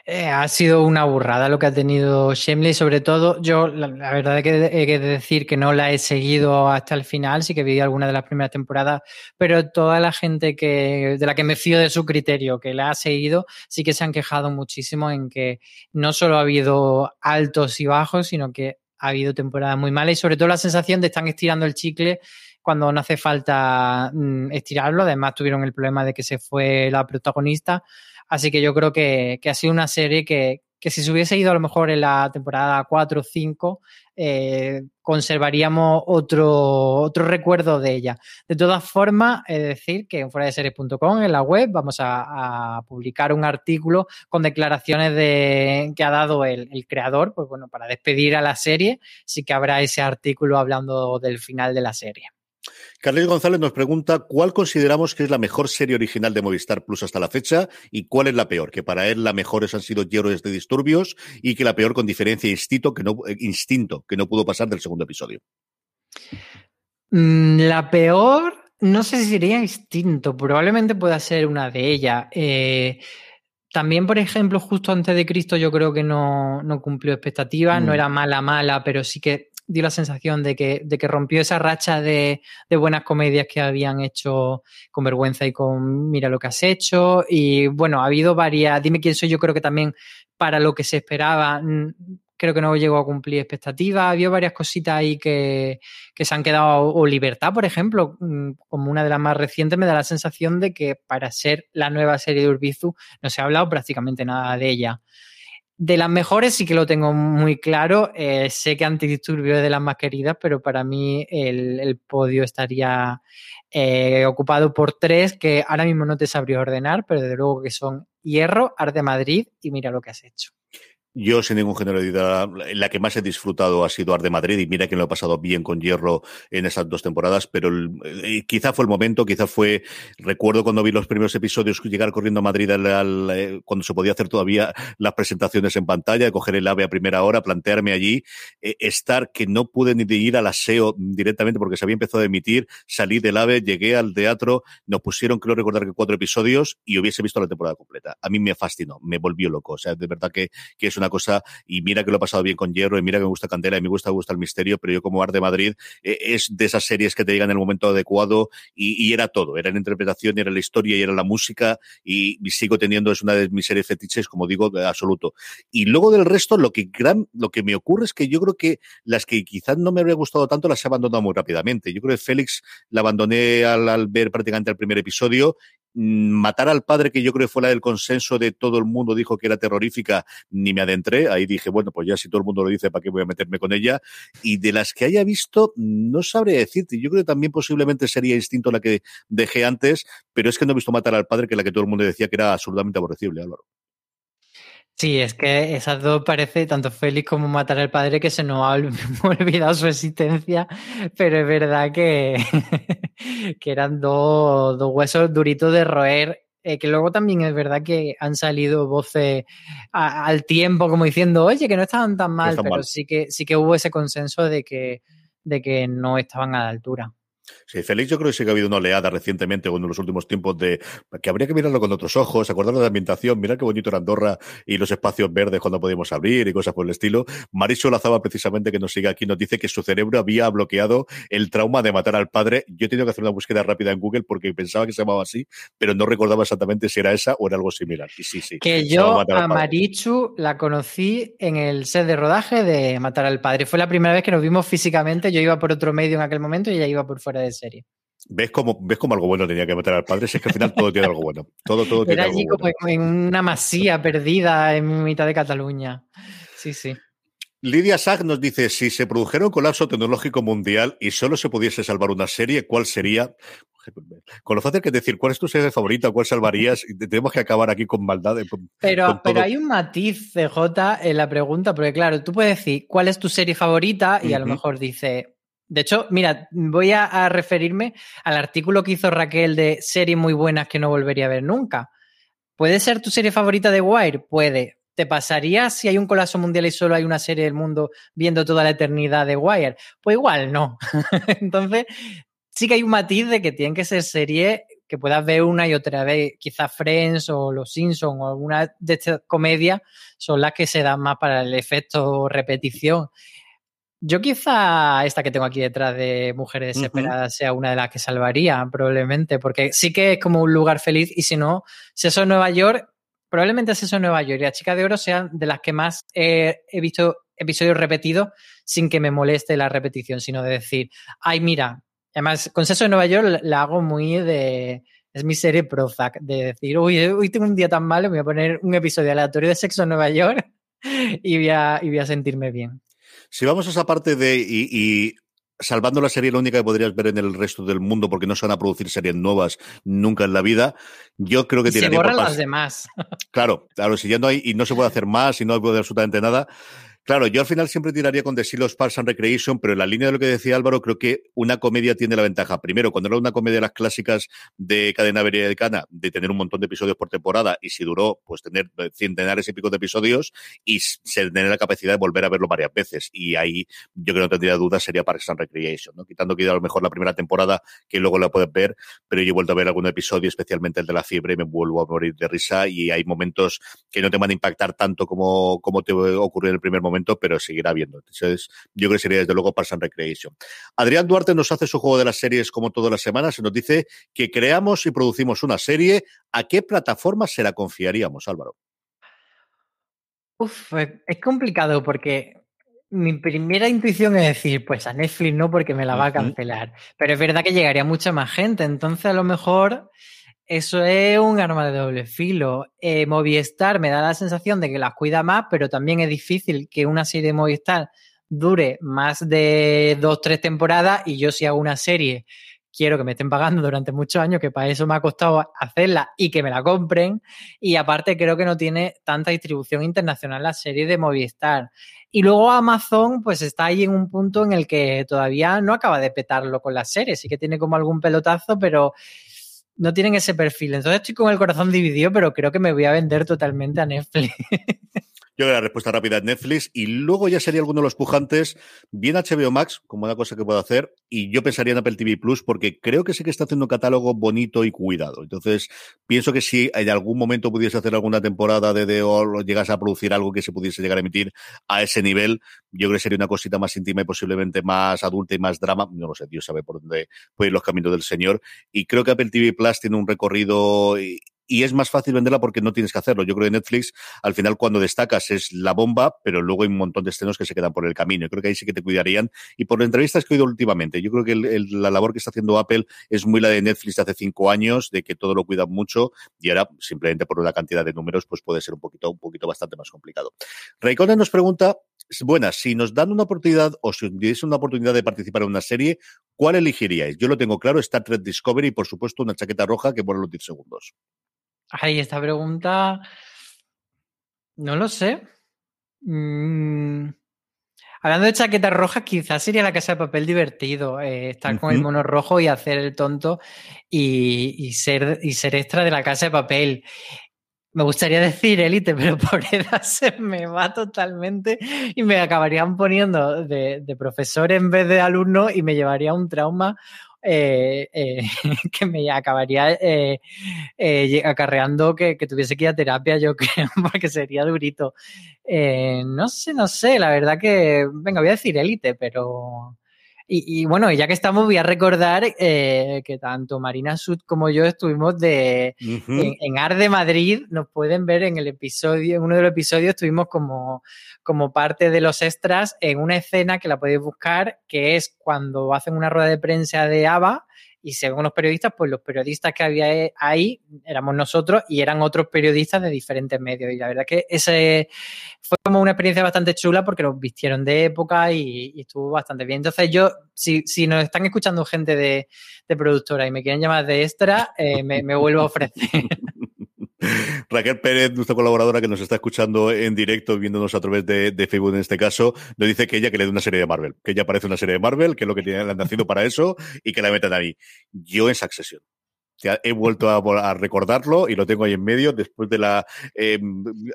[SPEAKER 3] Eh, ha sido una burrada lo que ha tenido Shemley, sobre todo yo la, verdad es que he que decir que no la he seguido hasta el final, sí que vi alguna de las primeras temporadas, pero toda la gente que de la que me fío de su criterio, que la ha seguido, sí que se han quejado muchísimo en que no solo ha habido altos y bajos, sino que ha habido temporadas muy malas y sobre todo la sensación de están estirando el chicle cuando no hace falta mm, estirarlo. Además tuvieron el problema de que se fue la protagonista. Así que yo creo que, que ha sido una serie que, que, si se hubiese ido a lo mejor en la temporada 4 o 5, eh, conservaríamos otro, otro recuerdo de ella. De todas formas, es decir que en fuera de series.com, en la web, vamos a, publicar un artículo con declaraciones de, que ha dado el, el, creador, pues bueno, para despedir a la serie, sí que habrá ese artículo hablando del final de la serie.
[SPEAKER 2] Carles González nos pregunta cuál consideramos que es la mejor serie original de Movistar Plus hasta la fecha y cuál es la peor, que para él la mejores han sido Héroes de Disturbios y que la peor con diferencia instinto que no, eh, instinto, que no pudo pasar del segundo episodio.
[SPEAKER 3] Mm, la peor, no sé si sería instinto, probablemente pueda ser una de ellas. Eh, también, por ejemplo, justo antes de Cristo yo creo que no, no cumplió expectativas, mm. no era mala, mala, pero sí que dio la sensación de que, de que rompió esa racha de, de, buenas comedias que habían hecho con vergüenza y con mira lo que has hecho. Y bueno, ha habido varias, dime quién soy, yo creo que también para lo que se esperaba, creo que no llegó a cumplir expectativas. Había varias cositas ahí que, que se han quedado, o Libertad, por ejemplo, como una de las más recientes, me da la sensación de que para ser la nueva serie de Urbizu no se ha hablado prácticamente nada de ella. De las mejores sí que lo tengo muy claro. Eh, sé que Antidisturbio es de las más queridas, pero para mí el, el podio estaría eh, ocupado por tres que ahora mismo no te sabría ordenar, pero desde luego que son Hierro, Arte Madrid y mira lo que has hecho.
[SPEAKER 2] Yo, sin ningún género de duda, la que más he disfrutado ha sido Ar de Madrid y mira que lo he pasado bien con Hierro en esas dos temporadas, pero eh, quizá fue el momento, quizá fue, recuerdo cuando vi los primeros episodios llegar corriendo a Madrid al, al, eh, cuando se podía hacer todavía las presentaciones en pantalla, coger el AVE a primera hora, plantearme allí, eh, estar que no pude ni ir al aseo directamente porque se había empezado a emitir, salí del AVE, llegué al teatro, nos pusieron, creo recordar que cuatro episodios y hubiese visto la temporada completa. A mí me fascinó, me volvió loco, o sea, de verdad que, que es cosa, y mira que lo he pasado bien con Hierro, y mira que me gusta Candela, y me gusta, me gusta el misterio, pero yo como Ar de Madrid, eh, es de esas series que te llegan en el momento adecuado, y, era todo, era la interpretación, era la historia, y era la música, y, sigo teniendo, es una de mis series fetiches, como digo, absoluto. Y luego del resto, lo que gran, lo que me ocurre es que yo creo que las que quizás no me habría gustado tanto las he abandonado muy rápidamente. Yo creo que Félix la abandoné al, al ver prácticamente el primer episodio matar al padre, que yo creo que fue la del consenso de todo el mundo, dijo que era terrorífica, ni me adentré. Ahí dije, bueno, pues ya si todo el mundo lo dice, ¿para qué voy a meterme con ella? Y de las que haya visto, no sabré decirte. Yo creo que también posiblemente sería Instinto la que dejé antes, pero es que no he visto matar al padre, que la que todo el mundo decía que era absolutamente aborrecible, Álvaro.
[SPEAKER 3] Sí, es que esas dos parece, tanto Félix como Matar al Padre, que se nos ha olvidado su existencia, pero es verdad que, que eran dos, dos, huesos duritos de roer, eh, que luego también es verdad que han salido voces a, al tiempo como diciendo, oye, que no estaban tan mal, pero mal. sí que sí que hubo ese consenso de que, de que no estaban a la altura.
[SPEAKER 2] Sí, Félix, yo creo que sí que ha habido una oleada recientemente o en los últimos tiempos de que habría que mirarlo con otros ojos, acordarlo de la ambientación, mirar qué bonito era Andorra y los espacios verdes cuando podíamos abrir y cosas por el estilo. Mariso Lazaba, precisamente, que nos sigue aquí, nos dice que su cerebro había bloqueado el trauma de matar al padre. Yo he tenido que hacer una búsqueda rápida en Google porque pensaba que se llamaba así, pero no recordaba exactamente si era esa o era algo similar. Y sí, sí.
[SPEAKER 3] Que yo a Marichu la conocí en el set de rodaje de Matar al Padre. Fue la primera vez que nos vimos físicamente. Yo iba por otro medio en aquel momento y ella iba por fuera de serie.
[SPEAKER 2] ¿Ves cómo, ¿Ves cómo algo bueno tenía que meter al padre? Si es que al final todo tiene algo bueno. Todo, todo
[SPEAKER 3] Era
[SPEAKER 2] tiene
[SPEAKER 3] allí
[SPEAKER 2] algo
[SPEAKER 3] como
[SPEAKER 2] bueno.
[SPEAKER 3] en una masía perdida en mitad de Cataluña. Sí, sí.
[SPEAKER 2] Lidia Sag nos dice, si se produjera un colapso tecnológico mundial y solo se pudiese salvar una serie, ¿cuál sería? Con lo fácil que es decir, ¿cuál es tu serie favorita? ¿Cuál salvarías? Tenemos que acabar aquí con maldad. Con,
[SPEAKER 3] pero,
[SPEAKER 2] con
[SPEAKER 3] pero hay un matiz, CJ, en la pregunta, porque claro, tú puedes decir, ¿cuál es tu serie favorita? Y a lo mejor dice, de hecho, mira, voy a, referirme al artículo que hizo Raquel de series muy buenas que no volvería a ver nunca. ¿Puede ser tu serie favorita de Wire? Puede. ¿Te pasaría si hay un colapso mundial y solo hay una serie del mundo viendo toda la eternidad de Wire? Pues igual no. Entonces, sí que hay un matiz de que tienen que ser series que puedas ver una y otra vez. Quizás Friends o Los Simpsons o alguna de estas comedias son las que se dan más para el efecto repetición. Yo quizá esta que tengo aquí detrás de Mujeres Desesperadas uh -huh. sea una de las que salvaría, probablemente, porque sí que es como un lugar feliz y si no, si eso es Nueva York, probablemente es eso Nueva York y la Chica de Oro sean de las que más eh, he visto episodios repetidos sin que me moleste la repetición, sino de decir, ay, mira, además, con Sexo de Nueva York la hago muy de... Es mi serie Prozac, de decir, uy, hoy tengo un día tan malo, me voy a poner un episodio aleatorio de Sexo en Nueva York y voy a, y voy a sentirme bien.
[SPEAKER 2] Si vamos a esa parte de y, y, salvando la serie la única que podrías ver en el resto del mundo porque no se van a producir series nuevas nunca en la vida, yo creo que
[SPEAKER 3] y se borran las demás.
[SPEAKER 2] Claro, claro, si ya no hay y no se puede hacer más y no puede absolutamente nada. Claro, yo al final siempre tiraría con The Seal of Parks and Recreation, pero en la línea de lo que decía Álvaro, creo que una comedia tiene la ventaja. Primero, cuando era una comedia de las clásicas de cadena americana, de tener un montón de episodios por temporada, y si duró, pues tener centenares y pico de episodios, y tener la capacidad de volver a verlo varias veces. Y ahí yo creo que no tendría dudas, sería Parks and Recreation, ¿no? Quitando que a lo mejor la primera temporada, que luego la puedes ver, pero yo he vuelto a ver algún episodio, especialmente el de la fiebre, y me vuelvo a morir de risa, y hay momentos que no te van a impactar tanto como, como te ocurrió en el primer momento momento, pero seguirá viendo. Entonces, yo creo que sería desde luego Parks and Recreation. Adrián Duarte nos hace su juego de las series como todas las semanas. Se nos dice que creamos y producimos una serie. ¿A qué plataforma se la confiaríamos, Álvaro?
[SPEAKER 3] Uf, es complicado porque mi primera intuición es decir, pues a Netflix no, porque me la va a cancelar. Pero es verdad que llegaría mucha más gente. Entonces, a lo mejor eso es un arma de doble filo. Eh, Movistar me da la sensación de que las cuida más, pero también es difícil que una serie de Movistar dure más de dos, tres temporadas y yo si hago una serie quiero que me estén pagando durante muchos años, que para eso me ha costado hacerla y que me la compren. Y aparte creo que no tiene tanta distribución internacional la serie de Movistar. Y luego Amazon, pues está ahí en un punto en el que todavía no acaba de petarlo con la serie. Sí que tiene como algún pelotazo, pero no tienen ese perfil. Entonces estoy con el corazón dividido, pero creo que me voy a vender totalmente a Netflix.
[SPEAKER 2] Yo creo que la respuesta rápida es Netflix y luego ya sería alguno de los pujantes, bien HBO Max, como una cosa que puedo hacer, y yo pensaría en Apple TV Plus porque creo que sí que está haciendo un catálogo bonito y cuidado. Entonces, pienso que si en algún momento pudiese hacer alguna temporada de The o llegas a producir algo que se pudiese llegar a emitir a ese nivel, yo creo que sería una cosita más íntima y posiblemente más adulta y más drama. No lo sé, Dios sabe por dónde pueden ir los caminos del señor. Y creo que Apple TV Plus tiene un recorrido y es más fácil venderla porque no tienes que hacerlo. Yo creo que Netflix, al final, cuando destacas es la bomba, pero luego hay un montón de estrenos que se quedan por el camino. Yo creo que ahí sí que te cuidarían. Y por las entrevistas que he oído últimamente, yo creo que la labor que está haciendo Apple es muy la de Netflix de hace cinco años, de que todo lo cuidan mucho y ahora, simplemente por la cantidad de números, pues puede ser un poquito, un poquito bastante más complicado. Raikkonen nos pregunta, buena, si nos dan una oportunidad o si os diese una oportunidad de participar en una serie, ¿cuál elegiríais? Yo lo tengo claro, Star Trek Discovery y, por supuesto, una chaqueta roja que pone los 10 segundos.
[SPEAKER 3] Ay, esta pregunta. No lo sé. Mm, Hablando de chaquetas rojas, quizás sería la casa de papel divertido. eh, estar con el mono rojo y hacer el tonto y, y ser, y ser extra de la casa de papel. Me gustaría decir élite, pero por edad se me va totalmente y me acabarían poniendo de, de profesor en vez de alumno y me llevaría un trauma eh, eh, que me acabaría eh, eh, acarreando que, que tuviese que ir a terapia, yo creo, porque sería durito. Eh, no sé, no sé, la verdad que, venga, voy a decir élite, pero... Y, y bueno, ya que estamos, voy a recordar eh, que tanto Marina Sud como yo estuvimos de, en Ar de Madrid, nos pueden ver en el episodio, en uno de los episodios estuvimos como, como parte de los extras en una escena que la podéis buscar, que es cuando hacen una rueda de prensa de ABBA y según unos periodistas, pues los periodistas que había ahí éramos nosotros y eran otros periodistas de diferentes medios. Y la verdad que ese fue como una experiencia bastante chula porque los vistieron de época y, estuvo bastante bien. Entonces yo, si, si nos están escuchando gente de, de productora y me quieren llamar de extra, eh, me vuelvo a ofrecer.
[SPEAKER 2] Raquel Pérez, nuestra colaboradora que nos está escuchando en directo, viéndonos a través de, Facebook en este caso, nos dice que ella que le dé una serie de Marvel, que ella parece una serie de Marvel, que es lo que tiene, le han nacido para eso y que la metan ahí. Yo en Succession. He vuelto a, recordarlo y lo tengo ahí en medio después de la eh,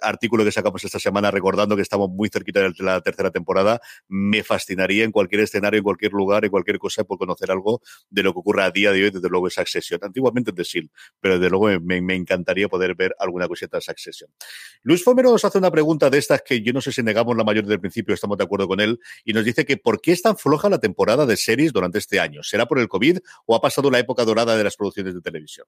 [SPEAKER 2] artículo que sacamos esta semana recordando que estamos muy cerquita de la tercera temporada. Me fascinaría en cualquier escenario, en cualquier lugar, en cualquier cosa por conocer algo de lo que ocurre a día de hoy, desde luego esa Succession. Antiguamente de SEAL, pero desde luego me, me encantaría poder ver alguna cosita de Succession. Luis Fomero nos hace una pregunta de estas que yo no sé si negamos la mayor del principio, estamos de acuerdo con él, y nos dice que ¿por qué es tan floja la temporada de series durante este año? ¿Será por el COVID o ha pasado la época dorada de las producciones de televisión?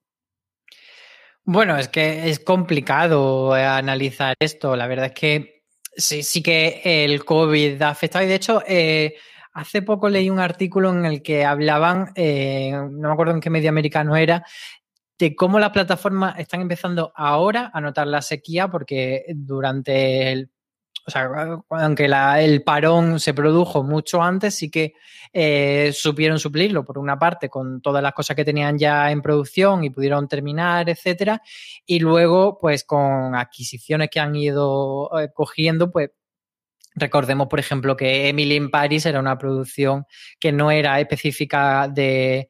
[SPEAKER 3] Bueno, es que es complicado eh, analizar esto. La verdad es que sí, sí que el COVID ha afectado. Y de hecho, eh, hace poco leí un artículo en el que hablaban, eh, no me acuerdo en qué medio americano era, de cómo las plataformas están empezando ahora a notar la sequía, porque durante el. O sea, aunque el parón se produjo mucho antes, sí que eh, supieron suplirlo, por una parte, con todas las cosas que tenían ya en producción y pudieron terminar, etcétera. Y luego, pues con adquisiciones que han ido eh, cogiendo, pues recordemos, por ejemplo, que Emily in Paris era una producción que no era específica de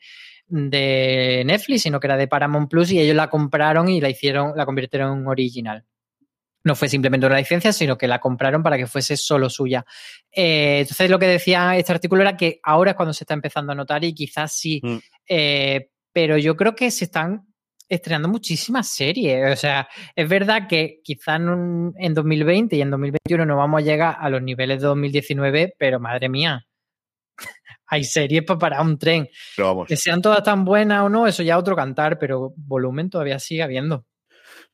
[SPEAKER 3] de Netflix, sino que era de Paramount Plus y ellos la compraron y la hicieron, la convirtieron en original. No fue simplemente una licencia, sino que la compraron para que fuese solo suya. Eh, entonces, lo que decía este artículo era que ahora es cuando se está empezando a notar y quizás sí,
[SPEAKER 2] Mm.
[SPEAKER 3] eh, pero yo creo que se están estrenando muchísimas series. O sea, es verdad que quizás en, en 2020 y en 2021 no vamos a llegar a los niveles de 2019, pero madre mía, hay series para parar un tren.
[SPEAKER 2] Pero vamos.
[SPEAKER 3] Que sean todas tan buenas o no, eso ya otro cantar, pero volumen todavía sigue habiendo.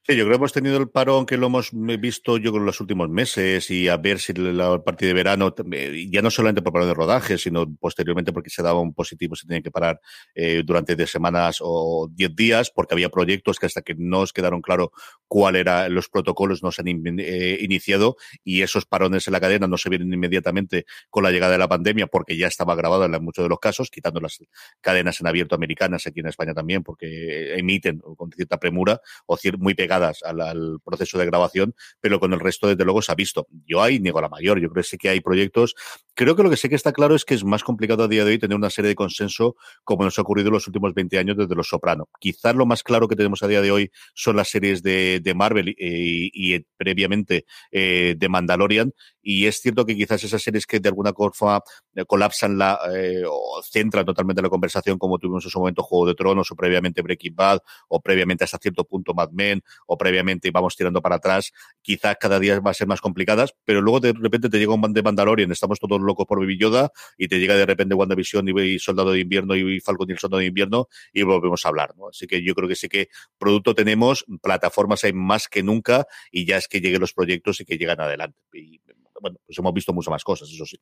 [SPEAKER 2] Sí, yo creo que hemos tenido el parón que lo hemos visto yo en los últimos meses y a ver si la partida de verano, eh, ya no solamente por parón de rodaje, sino posteriormente porque se daba un positivo, se tenía que parar eh, durante 10 semanas o 10 días, porque había proyectos que hasta que no os quedaron claro cuál eran los protocolos no se han eh, iniciado y esos parones en la cadena no se vienen inmediatamente con la llegada de la pandemia porque ya estaba grabado en muchos de los casos, quitando las cadenas en abierto americanas aquí en España también, porque emiten con cierta premura o muy pegadas al, proceso de grabación, pero con el resto, desde luego, se ha visto. Yo ahí niego la mayor, yo creo que sí que hay proyectos. Creo que lo que sé que está claro es que es más complicado a día de hoy tener una serie de consenso como nos ha ocurrido en los últimos 20 años desde Los Soprano. Quizás lo más claro que tenemos a día de hoy son las series de, Marvel y, previamente eh, de Mandalorian, y es cierto que quizás esas series que de alguna forma eh, colapsan la eh, o centran totalmente la conversación, como tuvimos en su momento Juego de Tronos, o previamente Breaking Bad, o previamente hasta cierto punto Mad Men, o previamente vamos tirando para atrás, quizás cada día va a ser más complicadas, pero luego de repente te llega un de Mandalorian, estamos todos locos por Baby Yoda, y te llega de repente WandaVision y Soldado de Invierno y Falcon y el Soldado de Invierno, y volvemos a hablar, ¿no? Así que yo creo que sí que producto tenemos, plataformas hay más que nunca, y ya es que lleguen los proyectos y que llegan adelante. Y bueno, pues hemos visto muchas más cosas, eso sí.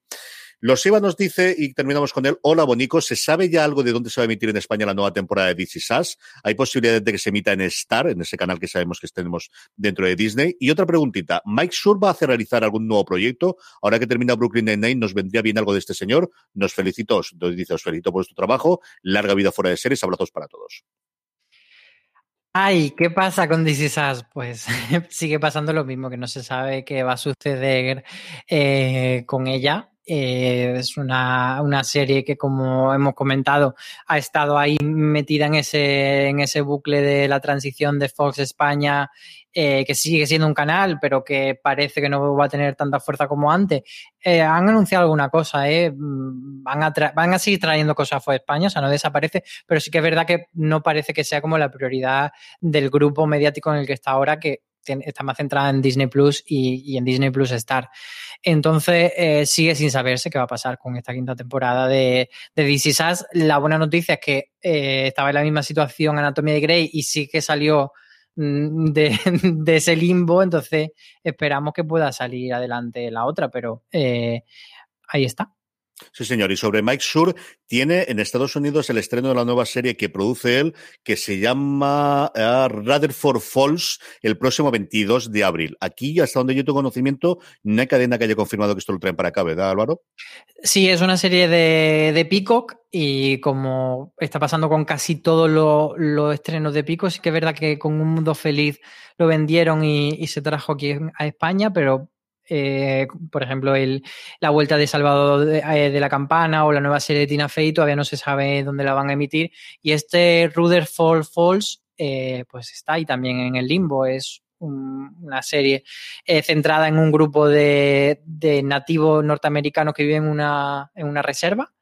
[SPEAKER 2] Los Eva nos dice, y terminamos con él, hola Bonico, ¿se sabe ya algo de dónde se va a emitir en España la nueva temporada de This Is ¿Hay posibilidades de que se emita en Star, en ese canal que sabemos que tenemos dentro de Disney? Y otra preguntita, ¿Mike Sur va a hacer realizar algún nuevo proyecto? Ahora que termina Brooklyn Nine-Nine, ¿nos vendría bien algo de este señor? Nos felicito, dice, os felicito por vuestro trabajo, larga vida fuera de series, abrazos para todos.
[SPEAKER 3] Ay, ¿qué pasa con DC Pues sigue pasando lo mismo, que no se sabe qué va a suceder eh, con ella. Eh, es una, una, serie que, como hemos comentado, ha estado ahí metida en ese, en ese bucle de la transición de Fox España, eh, que sigue siendo un canal, pero que parece que no va a tener tanta fuerza como antes. Eh, han anunciado alguna cosa. Mm, van, a van a seguir trayendo cosas a España, o sea, no desaparece, pero sí que es verdad que no parece que sea como la prioridad del grupo mediático en el que está ahora, que está más centrada en Disney Plus y, en Disney Plus Star. Entonces, eh, sigue sin saberse qué va a pasar con esta quinta temporada de, de DC Sass. La buena noticia es que eh, estaba en la misma situación Anatomía de Grey y sí que salió mm, de, de, ese limbo, entonces esperamos que pueda salir adelante la otra, pero eh, ahí está.
[SPEAKER 2] Sí, señor. Y sobre Mike Sur, tiene en Estados Unidos el estreno de la nueva serie que produce él, que se llama uh, Rutherford Falls, el próximo 22 de abril. Aquí, hasta donde yo tengo conocimiento, no hay cadena que haya confirmado que esto lo traen para acá, ¿verdad, Álvaro?
[SPEAKER 3] Sí, es una serie de, de Peacock y como está pasando con casi todos los estrenos de Peacock, sí que es verdad que con Un Mundo Feliz lo vendieron y se trajo aquí a España, pero eh, por ejemplo, el, la vuelta de Salvador eh, de, la Campana o la nueva serie de Tina Fey, todavía no se sabe dónde la van a emitir. Y este Rutherford Falls, eh, pues está ahí también en el limbo. Es una serie centrada en un grupo de, nativos norteamericanos que viven en una, en una reserva.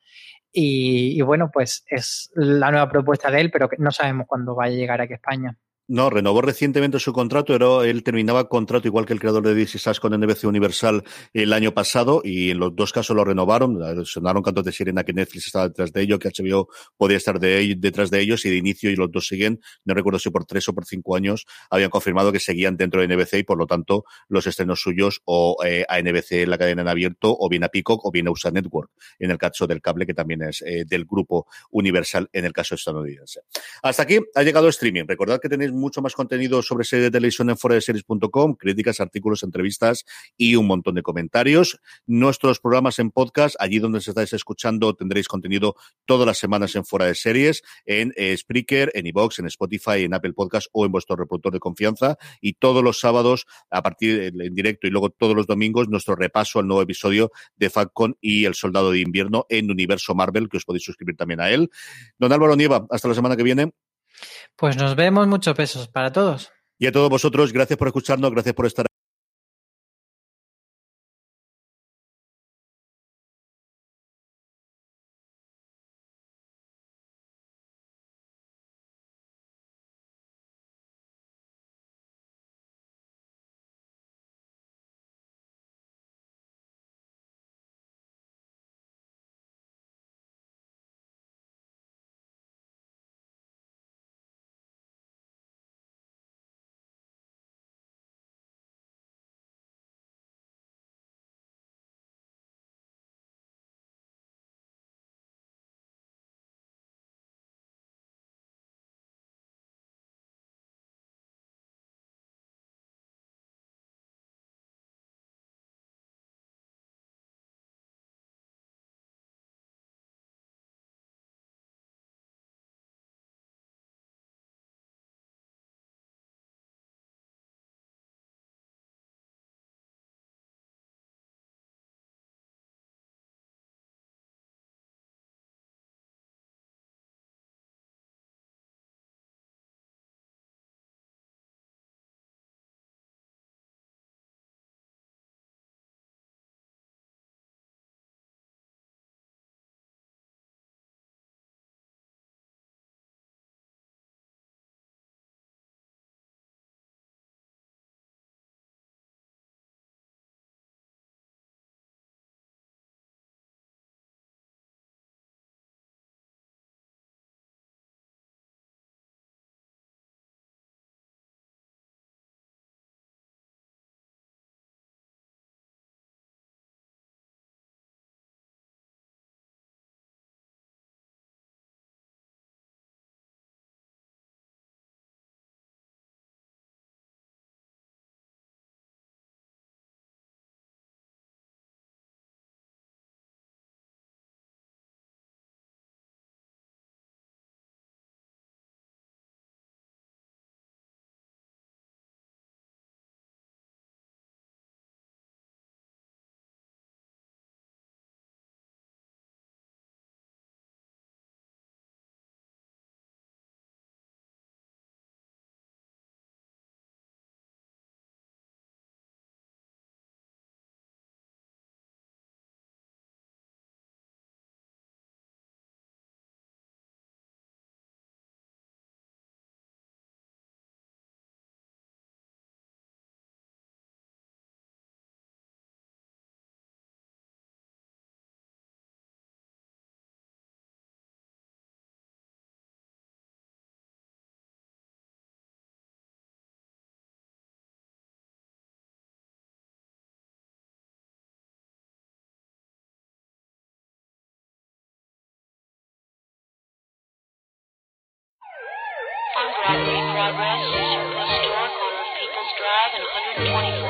[SPEAKER 3] Y, y, bueno, pues es la nueva propuesta de él, pero no sabemos cuándo va a llegar aquí a España.
[SPEAKER 2] No, renovó recientemente su contrato, pero él terminaba contrato igual que el creador de DC Sass con NBC Universal el año pasado y en los dos casos lo renovaron. Sonaron cantos de sirena que Netflix estaba detrás de ello, que HBO podía estar de, detrás de ellos y de inicio y los dos siguen, no recuerdo si por tres o por cinco años, habían confirmado que seguían dentro de NBC y por lo tanto los estrenos suyos o eh, a NBC la cadena en abierto o bien a Peacock o bien a USA Network en el caso del cable que también es eh, del grupo Universal en el caso estadounidense. Hasta aquí ha llegado streaming. Recordad que tenéis mucho más contenido sobre series de televisión en foradeseries.com, críticas, artículos, entrevistas y un montón de comentarios. Nuestros programas en podcast, allí donde se estáis escuchando, tendréis contenido todas las semanas en Fuera de Series, en eh, Spreaker, en iBox, en Spotify, en Apple Podcast o en vuestro reproductor de confianza. Y todos los sábados, a partir en directo y luego todos los domingos, nuestro repaso al nuevo episodio de Falcon y El Soldado de Invierno en Universo Marvel, que os podéis suscribir también a él. Don Álvaro Nieva, hasta la semana que viene.
[SPEAKER 3] Pues nos vemos, muchos besos para todos.
[SPEAKER 2] Y a todos vosotros, gracias por escucharnos, gracias por estar
[SPEAKER 5] Highway Conrad Ross, restaurant on People's Drive and 125.